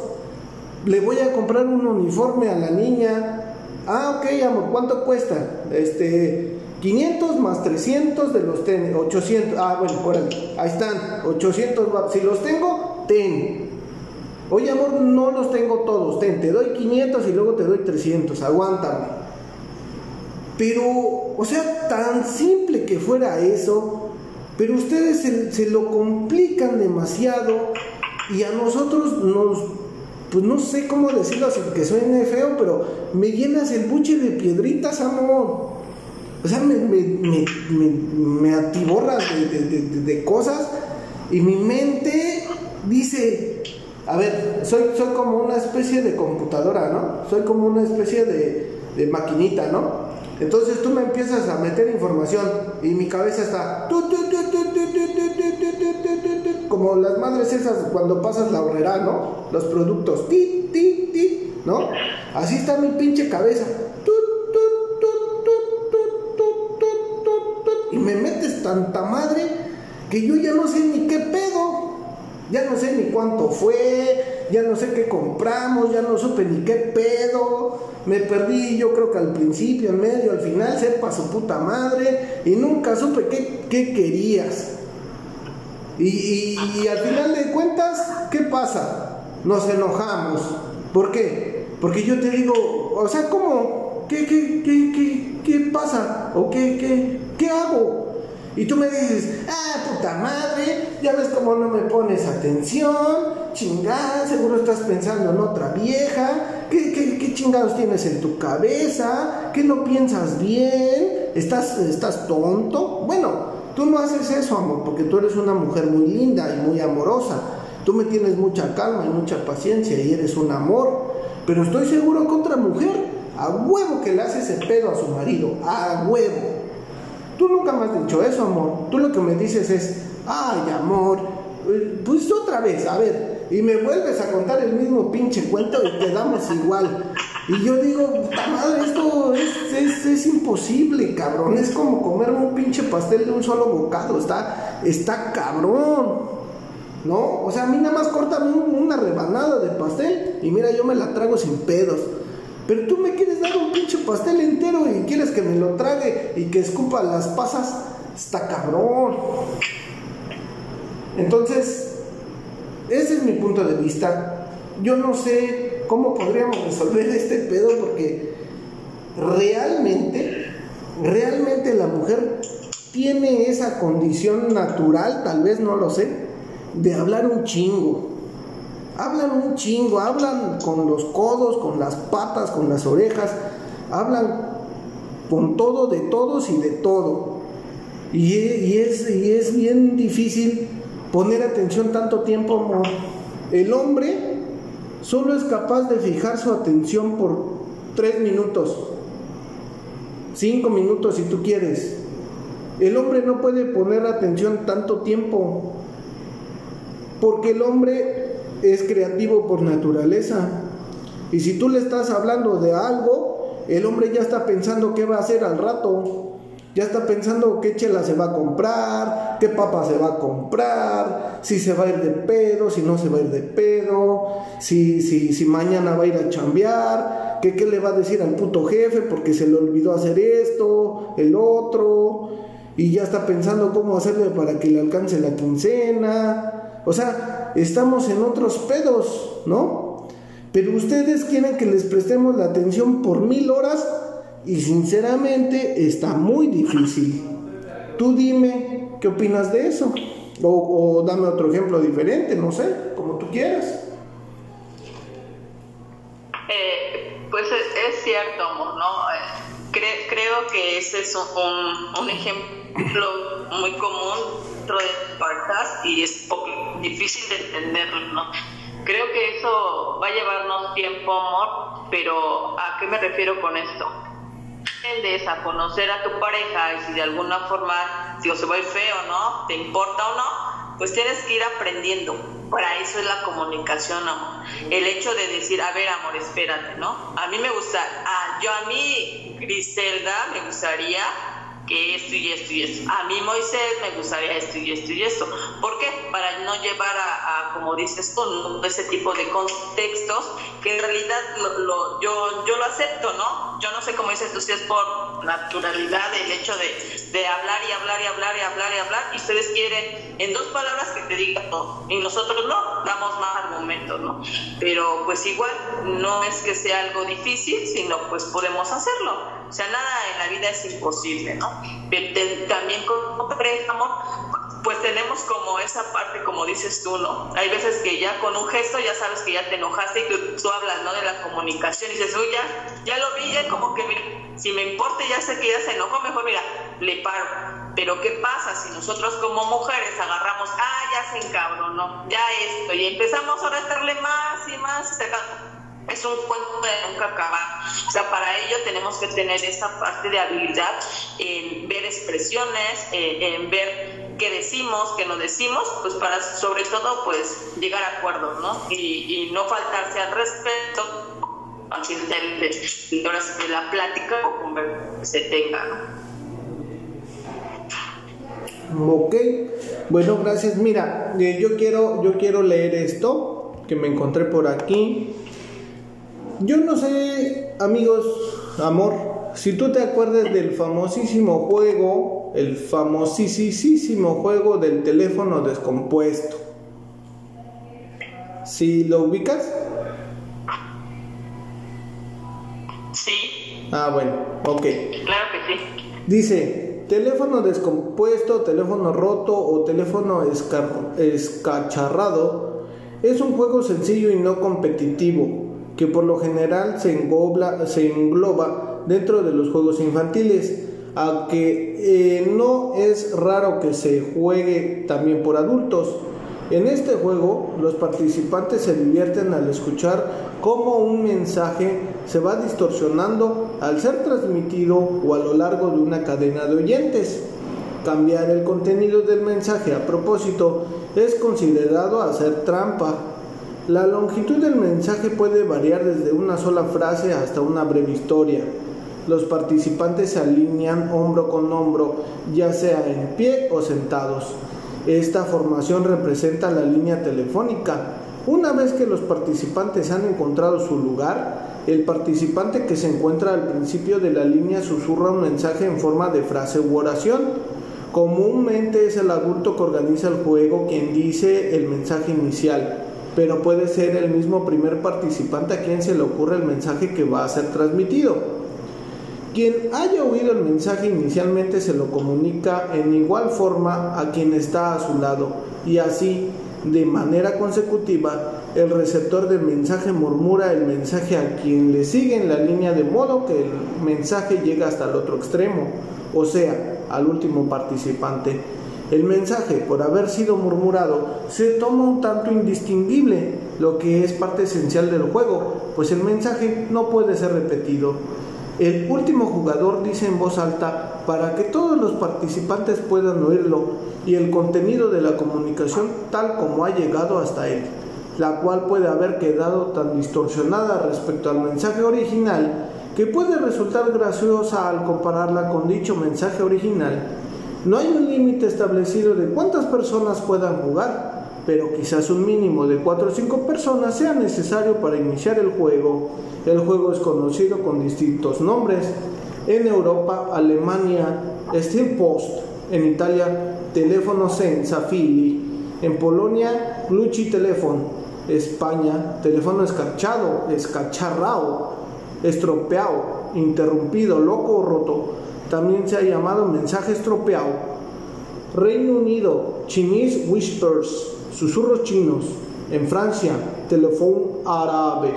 le voy a comprar un uniforme a la niña, Ah, ok, amor, ¿cuánto cuesta? Este, 500 más 300 de los ten, 800. Ah, bueno, órale, ahí están, 800 Si los tengo, ten. Oye, amor, no los tengo todos, ten, te doy 500 y luego te doy 300, aguántame. Pero, o sea, tan simple que fuera eso, pero ustedes se lo complican demasiado y a nosotros nos pues no sé cómo decirlo así que suene feo, pero me llenas el buche de piedritas, amor. O sea, me, me, me, atiborras de, cosas y mi mente dice, a ver, soy, soy como una especie de computadora, ¿no? Soy como una especie de, de maquinita, ¿no? Entonces tú me empiezas a meter información y mi cabeza está como las madres esas cuando pasas la horrera, ¿no? Los productos, ti, ti, ti, ¿no? Así está mi pinche cabeza. Y me metes tanta madre que yo ya no sé ni qué pedo. Ya no sé ni cuánto fue, ya no sé qué compramos, ya no supe ni qué pedo. Me perdí, yo creo que al principio, al medio, al final, sepa su puta madre. Y nunca supe qué, qué querías. Y, al final de cuentas, ¿qué pasa? Nos enojamos. ¿Por qué? Porque yo te digo, o sea, ¿cómo? ¿Qué, qué, qué, qué, qué pasa? ¿O qué, qué, qué hago? Y tú me dices, ah, puta madre, ya ves cómo no me pones atención, chingada, seguro estás pensando en otra vieja, ¿Qué, qué, qué chingados tienes en tu cabeza? ¿Qué no piensas bien? ¿Estás, ¿Estás tonto? Bueno, Tú no haces eso, amor, porque tú eres una mujer muy linda y muy amorosa. Tú me tienes mucha calma y mucha paciencia y eres un amor. Pero estoy seguro que otra mujer, a huevo que le hace ese pedo a su marido, a huevo. Tú nunca me has dicho eso, amor. Tú lo que me dices es, ay, amor, eh, pues otra vez, a ver, y me vuelves a contar el mismo pinche cuento y quedamos igual. Y yo digo, puta madre, esto es, es, imposible, cabrón. Es como comer un pinche pastel de un solo bocado. Está, está cabrón. ¿No? O sea, a mí nada más cortame una rebanada de pastel y mira, yo me la trago sin pedos. Pero tú me quieres dar un pinche pastel entero y quieres que me lo trague y que escupa las pasas. Está cabrón. Entonces, ese es mi punto de vista. Yo no sé cómo podríamos resolver este pedo porque realmente, realmente la mujer tiene esa condición natural, tal vez no lo sé, de hablar un chingo. Hablan un chingo, hablan con los codos, con las patas, con las orejas, hablan con todo, de todos y de todo. Y, es, y es bien difícil poner atención tanto tiempo, amor. El hombre solo es capaz de fijar su atención por tres minutos, cinco minutos si tú quieres. El hombre no puede poner atención tanto tiempo, porque el hombre es creativo por naturaleza. Y si tú le estás hablando de algo, el hombre ya está pensando qué va a hacer al rato. Ya está pensando qué chela se va a comprar, qué papa se va a comprar, si se va a ir de pedo, si no se va a ir de pedo, si, si, si mañana va a ir a chambear, que qué le va a decir al puto jefe porque se le olvidó hacer esto, el otro, y ya está pensando cómo hacerle para que le alcance la quincena. O sea, estamos en otros pedos, ¿no? Pero ustedes quieren que les prestemos la atención por mil horas y sinceramente está muy difícil. Tú dime qué opinas de eso. O, dame otro ejemplo diferente, no sé, como tú quieras. Eh, pues es, cierto, amor, ¿no? Eh, creo que ese es un, un ejemplo muy común dentro de podcast y es difícil de entenderlo, ¿no? Creo que eso va a llevarnos tiempo, amor, pero ¿a qué me refiero con esto? Aprendes a conocer a tu pareja y si de alguna forma, digo, se ir feo, ¿no? ¿Te importa o no? Pues tienes que ir aprendiendo. Para eso es la comunicación, amor. El hecho de decir, a ver, amor, espérate, ¿no? A mí me gusta, ah, yo a mí, Griselda, me gustaría que esto y esto y esto. A mí, Moisés, me gustaría esto y esto y esto. ¿Por qué? Para no llevar a, como dices tú, ese tipo de contextos que en realidad yo, yo lo acepto, ¿no? Yo no sé cómo dices tú, si es por naturalidad el hecho de, de hablar y hablar y hablar y hablar y hablar y ustedes quieren en dos palabras que te digan todo y nosotros no, damos más argumentos, ¿no? Pero pues igual no es que sea algo difícil, sino pues podemos hacerlo. O sea, nada en la vida es imposible, ¿no? también como pareja, amor, pues tenemos como esa parte, como dices tú, ¿no? Hay veces que ya con un gesto ya sabes que ya te enojaste y que tú hablas, ¿no? De la comunicación y dices, uy, ya, ya lo vi, ya como que, si me importa, ya sé que ya se enojó, mejor, mira, le paro. Pero ¿qué pasa si nosotros como mujeres agarramos, ah, ya se encabronó, ya esto, y empezamos a estarle más y más, es un cuento de nunca acabar. O sea, para ello tenemos que tener esa parte de habilidad en ver expresiones, en ver qué decimos, qué no decimos, pues para sobre todo pues llegar a acuerdos, ¿no? Y, no faltarse al respeto de, de la plática o que se tenga, ¿no? Ok, bueno, gracias. Mira, eh, yo quiero, yo quiero leer esto que me encontré por aquí. Yo no sé, amigos, amor, si tú te acuerdas del famosísimo juego, el famosísimo juego del teléfono descompuesto. ¿Si lo ubicas? Sí. Ah, bueno, ok. Claro que sí. Dice, teléfono descompuesto, teléfono roto o teléfono escacharrado es un juego sencillo y no competitivo que por lo general se, engloba, se engloba dentro de los juegos infantiles, aunque eh, no es raro que se juegue también por adultos. En este juego, los participantes se divierten al escuchar cómo un mensaje se va distorsionando al ser transmitido o a lo largo de una cadena de oyentes. Cambiar el contenido del mensaje a propósito es considerado hacer trampa. La longitud del mensaje puede variar desde una sola frase hasta una breve historia. Los participantes se alinean hombro con hombro, ya sea en pie o sentados. Esta formación representa la línea telefónica. Una vez que los participantes han encontrado su lugar, el participante que se encuentra al principio de la línea susurra un mensaje en forma de frase u oración. Comúnmente es el adulto que organiza el juego quien dice el mensaje inicial, pero puede ser el mismo primer participante a quien se le ocurre el mensaje que va a ser transmitido. Quien haya oído el mensaje inicialmente se lo comunica en igual forma a quien está a su lado y así, de manera consecutiva, el receptor del mensaje murmura el mensaje a quien le sigue en la línea de modo que el mensaje llega hasta el otro extremo, o sea, al último participante. El mensaje, por haber sido murmurado, se toma un tanto indistinguible, lo que es parte esencial del juego, pues el mensaje no puede ser repetido. El último jugador dice en voz alta para que todos los participantes puedan oírlo y el contenido de la comunicación tal como ha llegado hasta él, la cual puede haber quedado tan distorsionada respecto al mensaje original que puede resultar graciosa al compararla con dicho mensaje original. No hay un límite establecido de cuántas personas puedan jugar, pero quizás un mínimo de 4 o 5 personas sea necesario para iniciar el juego. El juego es conocido con distintos nombres. En Europa, Alemania, Steel Post. En Italia, Teléfono Senza Fili. En Polonia, Luchi Telephone. España, teléfono escarchado, escacharrao, estropeado, interrumpido, loco o roto. También se ha llamado mensaje estropeado. Reino Unido, Chinese Whispers, susurros chinos. En Francia, teléfono árabe.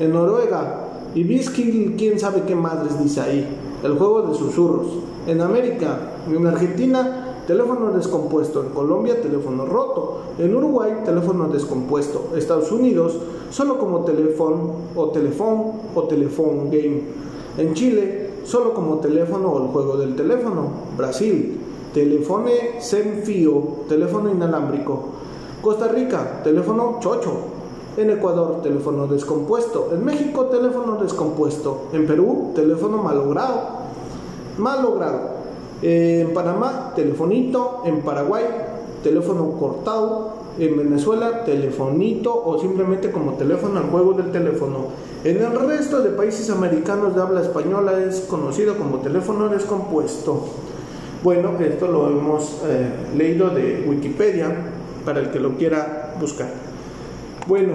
En Noruega, Ibisky, quién sabe qué madres dice ahí. El juego de susurros. En América, en Argentina, teléfono descompuesto. En Colombia, teléfono roto. En Uruguay, teléfono descompuesto. Estados Unidos, solo como teléfono o teléfono o teléfono game. En Chile, solo como teléfono o el juego del teléfono. Brasil, Telefone sem fío, teléfono inalámbrico. Costa Rica, teléfono chocho. En Ecuador, teléfono descompuesto. En México, teléfono descompuesto. En Perú, teléfono malogrado. Malogrado. En Panamá, telefonito. En Paraguay, teléfono cortado. En Venezuela, telefonito o simplemente como teléfono al juego del teléfono. En el resto de países americanos de habla española es conocido como teléfono descompuesto. Bueno, esto lo hemos eh, leído de Wikipedia para el que lo quiera buscar. Bueno,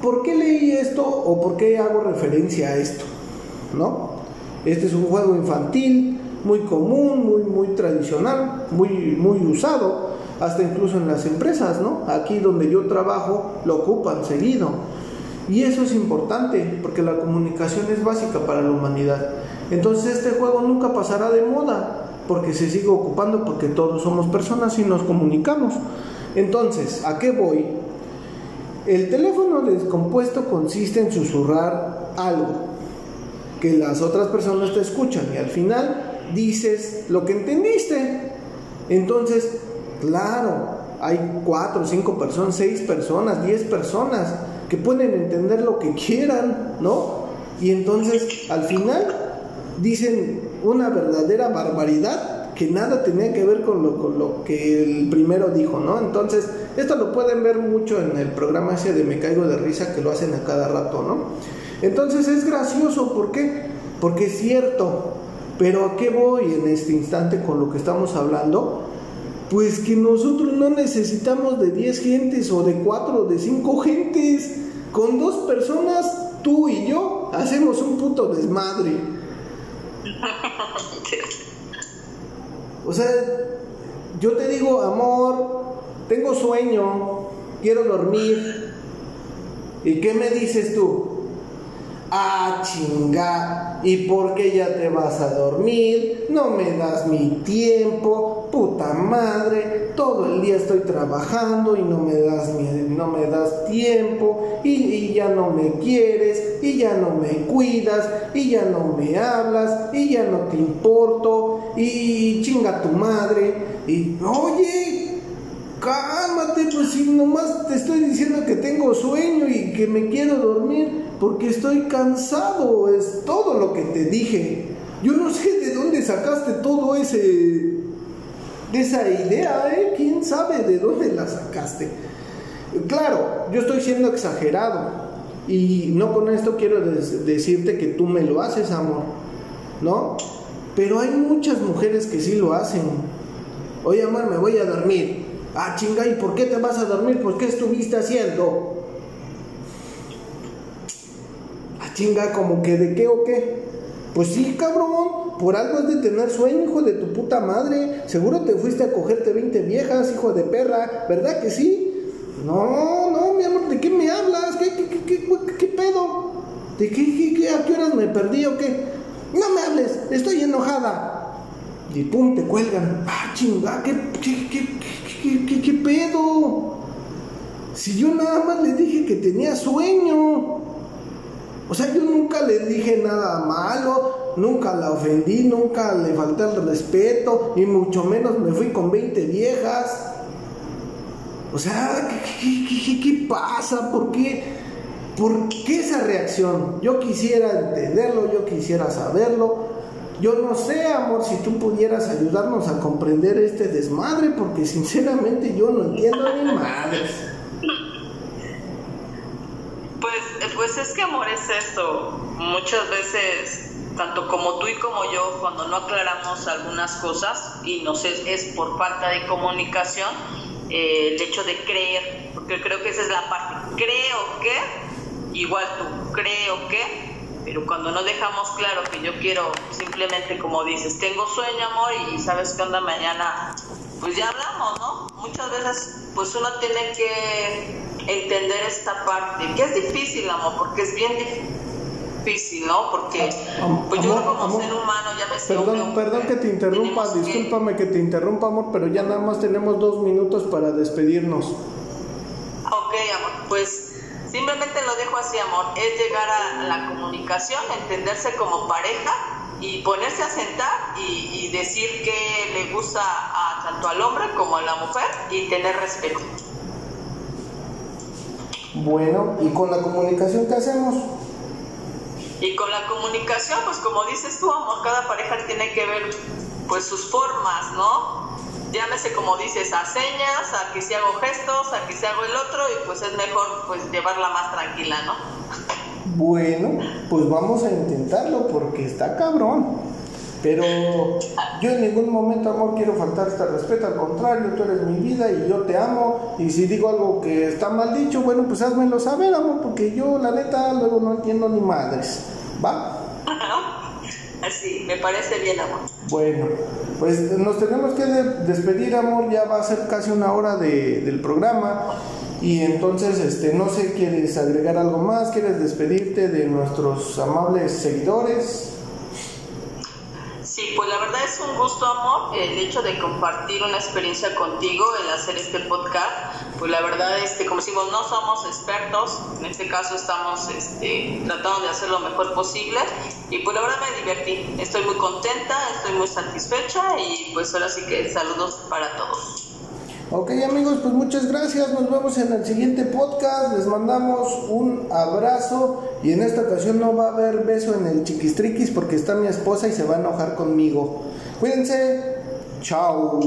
¿por qué leí esto o por qué hago referencia a esto? ¿No? Este es un juego infantil, muy común, muy, muy tradicional, muy, muy usado, hasta incluso en las empresas, ¿no? Aquí donde yo trabajo lo ocupan seguido. Y eso es importante porque la comunicación es básica para la humanidad. Entonces este juego nunca pasará de moda porque se sigue ocupando, porque todos somos personas y nos comunicamos. Entonces, ¿a qué voy? El teléfono descompuesto consiste en susurrar algo que las otras personas te escuchan y al final dices lo que entendiste. Entonces, claro, hay cuatro, cinco personas, seis personas, diez personas que pueden entender lo que quieran, ¿no? Y entonces, al final, dicen una verdadera barbaridad que nada tenía que ver con lo, que el primero dijo, ¿no? Entonces, esto lo pueden ver mucho en el programa ese de Me Caigo de Risa que lo hacen a cada rato, ¿no? Entonces es gracioso, ¿por qué? Porque es cierto, pero ¿a qué voy en este instante con lo que estamos hablando? Pues que nosotros no necesitamos de 10 gentes o de 4 o de 5 gentes. Con dos personas, tú y yo, hacemos un puto desmadre. O sea, yo te digo, amor, tengo sueño, quiero dormir. ¿Y qué me dices tú? Ah, chinga, ¿y por qué ya te vas a dormir? No me das mi tiempo, puta madre, todo el día estoy trabajando y no me das, no me das tiempo. Y, y, ya no me quieres y ya no me cuidas y ya no me hablas y ya no te importo. Y chinga tu madre. Y oye, cálmate, pues si nomás te estoy diciendo que tengo sueño y que me quiero dormir porque estoy cansado, es todo lo que te dije. Yo no sé de dónde sacaste todo ese esa idea, ¿eh? ¿Quién sabe de dónde la sacaste? Claro, yo estoy siendo exagerado y no con esto quiero decirte que tú me lo haces, amor, ¿no? Pero hay muchas mujeres que sí lo hacen. Oye, amor, me voy a dormir. Ah, chinga, ¿y por qué te vas a dormir? ¿Por qué estuviste haciendo? Ah, chinga, como que de qué o qué. Pues sí, cabrón, por algo es de tener sueño, hijo de tu puta madre. Seguro te fuiste a cogerte 20 viejas, hijo de perra, ¿verdad que sí? No, no, mi amor, ¿de qué me hablas? ¿Qué, qué, qué, qué, pedo? ¿De qué, qué, a qué horas me perdí o qué? No me hables, estoy enojada. Y pum, te cuelgan. Ah, chinga, ¿qué, qué, qué, qué, pedo? Si yo nada más le dije que tenía sueño. O sea, yo nunca le dije nada malo, nunca la ofendí, nunca le falté el respeto, y mucho menos me fui con 20 viejas. O sea, ¿qué, qué, pasa? ¿Por qué? ¿Por qué esa reacción? Yo quisiera entenderlo, yo quisiera saberlo. Yo no sé, amor, si tú pudieras ayudarnos a comprender este desmadre, porque sinceramente yo no entiendo ni madres. Pues es que amor es esto. Muchas veces, tanto como tú y como yo, cuando no aclaramos algunas cosas y no sé, es por falta de comunicación, eh, el hecho de creer, porque creo que esa es la parte. Creo que, igual tú, creo que, pero cuando no dejamos claro que yo quiero simplemente, como dices, tengo sueño, amor, y sabes que onda mañana, pues ya hablamos, ¿no? Muchas veces, pues uno tiene que entender esta parte, que es difícil, amor, porque es bien difícil, ¿no? Porque pues yo como ser humano ya me Perdón, perdón que te interrumpa, discúlpame que... te interrumpa, amor, pero ya nada más tenemos dos minutos para despedirnos. Ok, amor, pues simplemente lo dejo así, amor, es llegar a la comunicación, entenderse como pareja y ponerse a sentar y, y decir que le gusta a, tanto al hombre como a la mujer y tener respeto. Bueno, ¿y con la comunicación qué hacemos? Y con la comunicación, pues como dices tú, amor, cada pareja tiene que ver pues sus formas, ¿no? Llámese como dices, a señas, a que si hago gestos, a que si hago el otro y pues es mejor pues llevarla más tranquila, ¿no? Bueno, pues vamos a intentarlo porque está cabrón. Pero yo en ningún momento, amor, quiero faltarte este respeto, al contrario, tú eres mi vida y yo te amo. Y si digo algo que está mal dicho, bueno, pues házmelo saber, amor, porque yo la neta luego no entiendo ni madres. ¿Va? [LAUGHS] Así, me parece bien, amor. Bueno, pues nos tenemos que despedir, amor, ya va a ser casi una hora de, del programa. Y entonces, este, no sé, ¿quieres agregar algo más? ¿Quieres despedirte de nuestros amables seguidores? Sí, pues la verdad es un gusto, amor, el hecho de compartir una experiencia contigo, el hacer este podcast. Pues la verdad, este, como decimos, no somos expertos, en este caso estamos este, tratando de hacer lo mejor posible. Y pues la verdad me divertí, estoy muy contenta, estoy muy satisfecha y pues ahora sí que saludos para todos. Ok amigos, pues muchas gracias, nos vemos en el siguiente podcast, les mandamos un abrazo y en esta ocasión no va a haber beso en el chiquistriquis porque está mi esposa y se va a enojar conmigo. Cuídense, chao.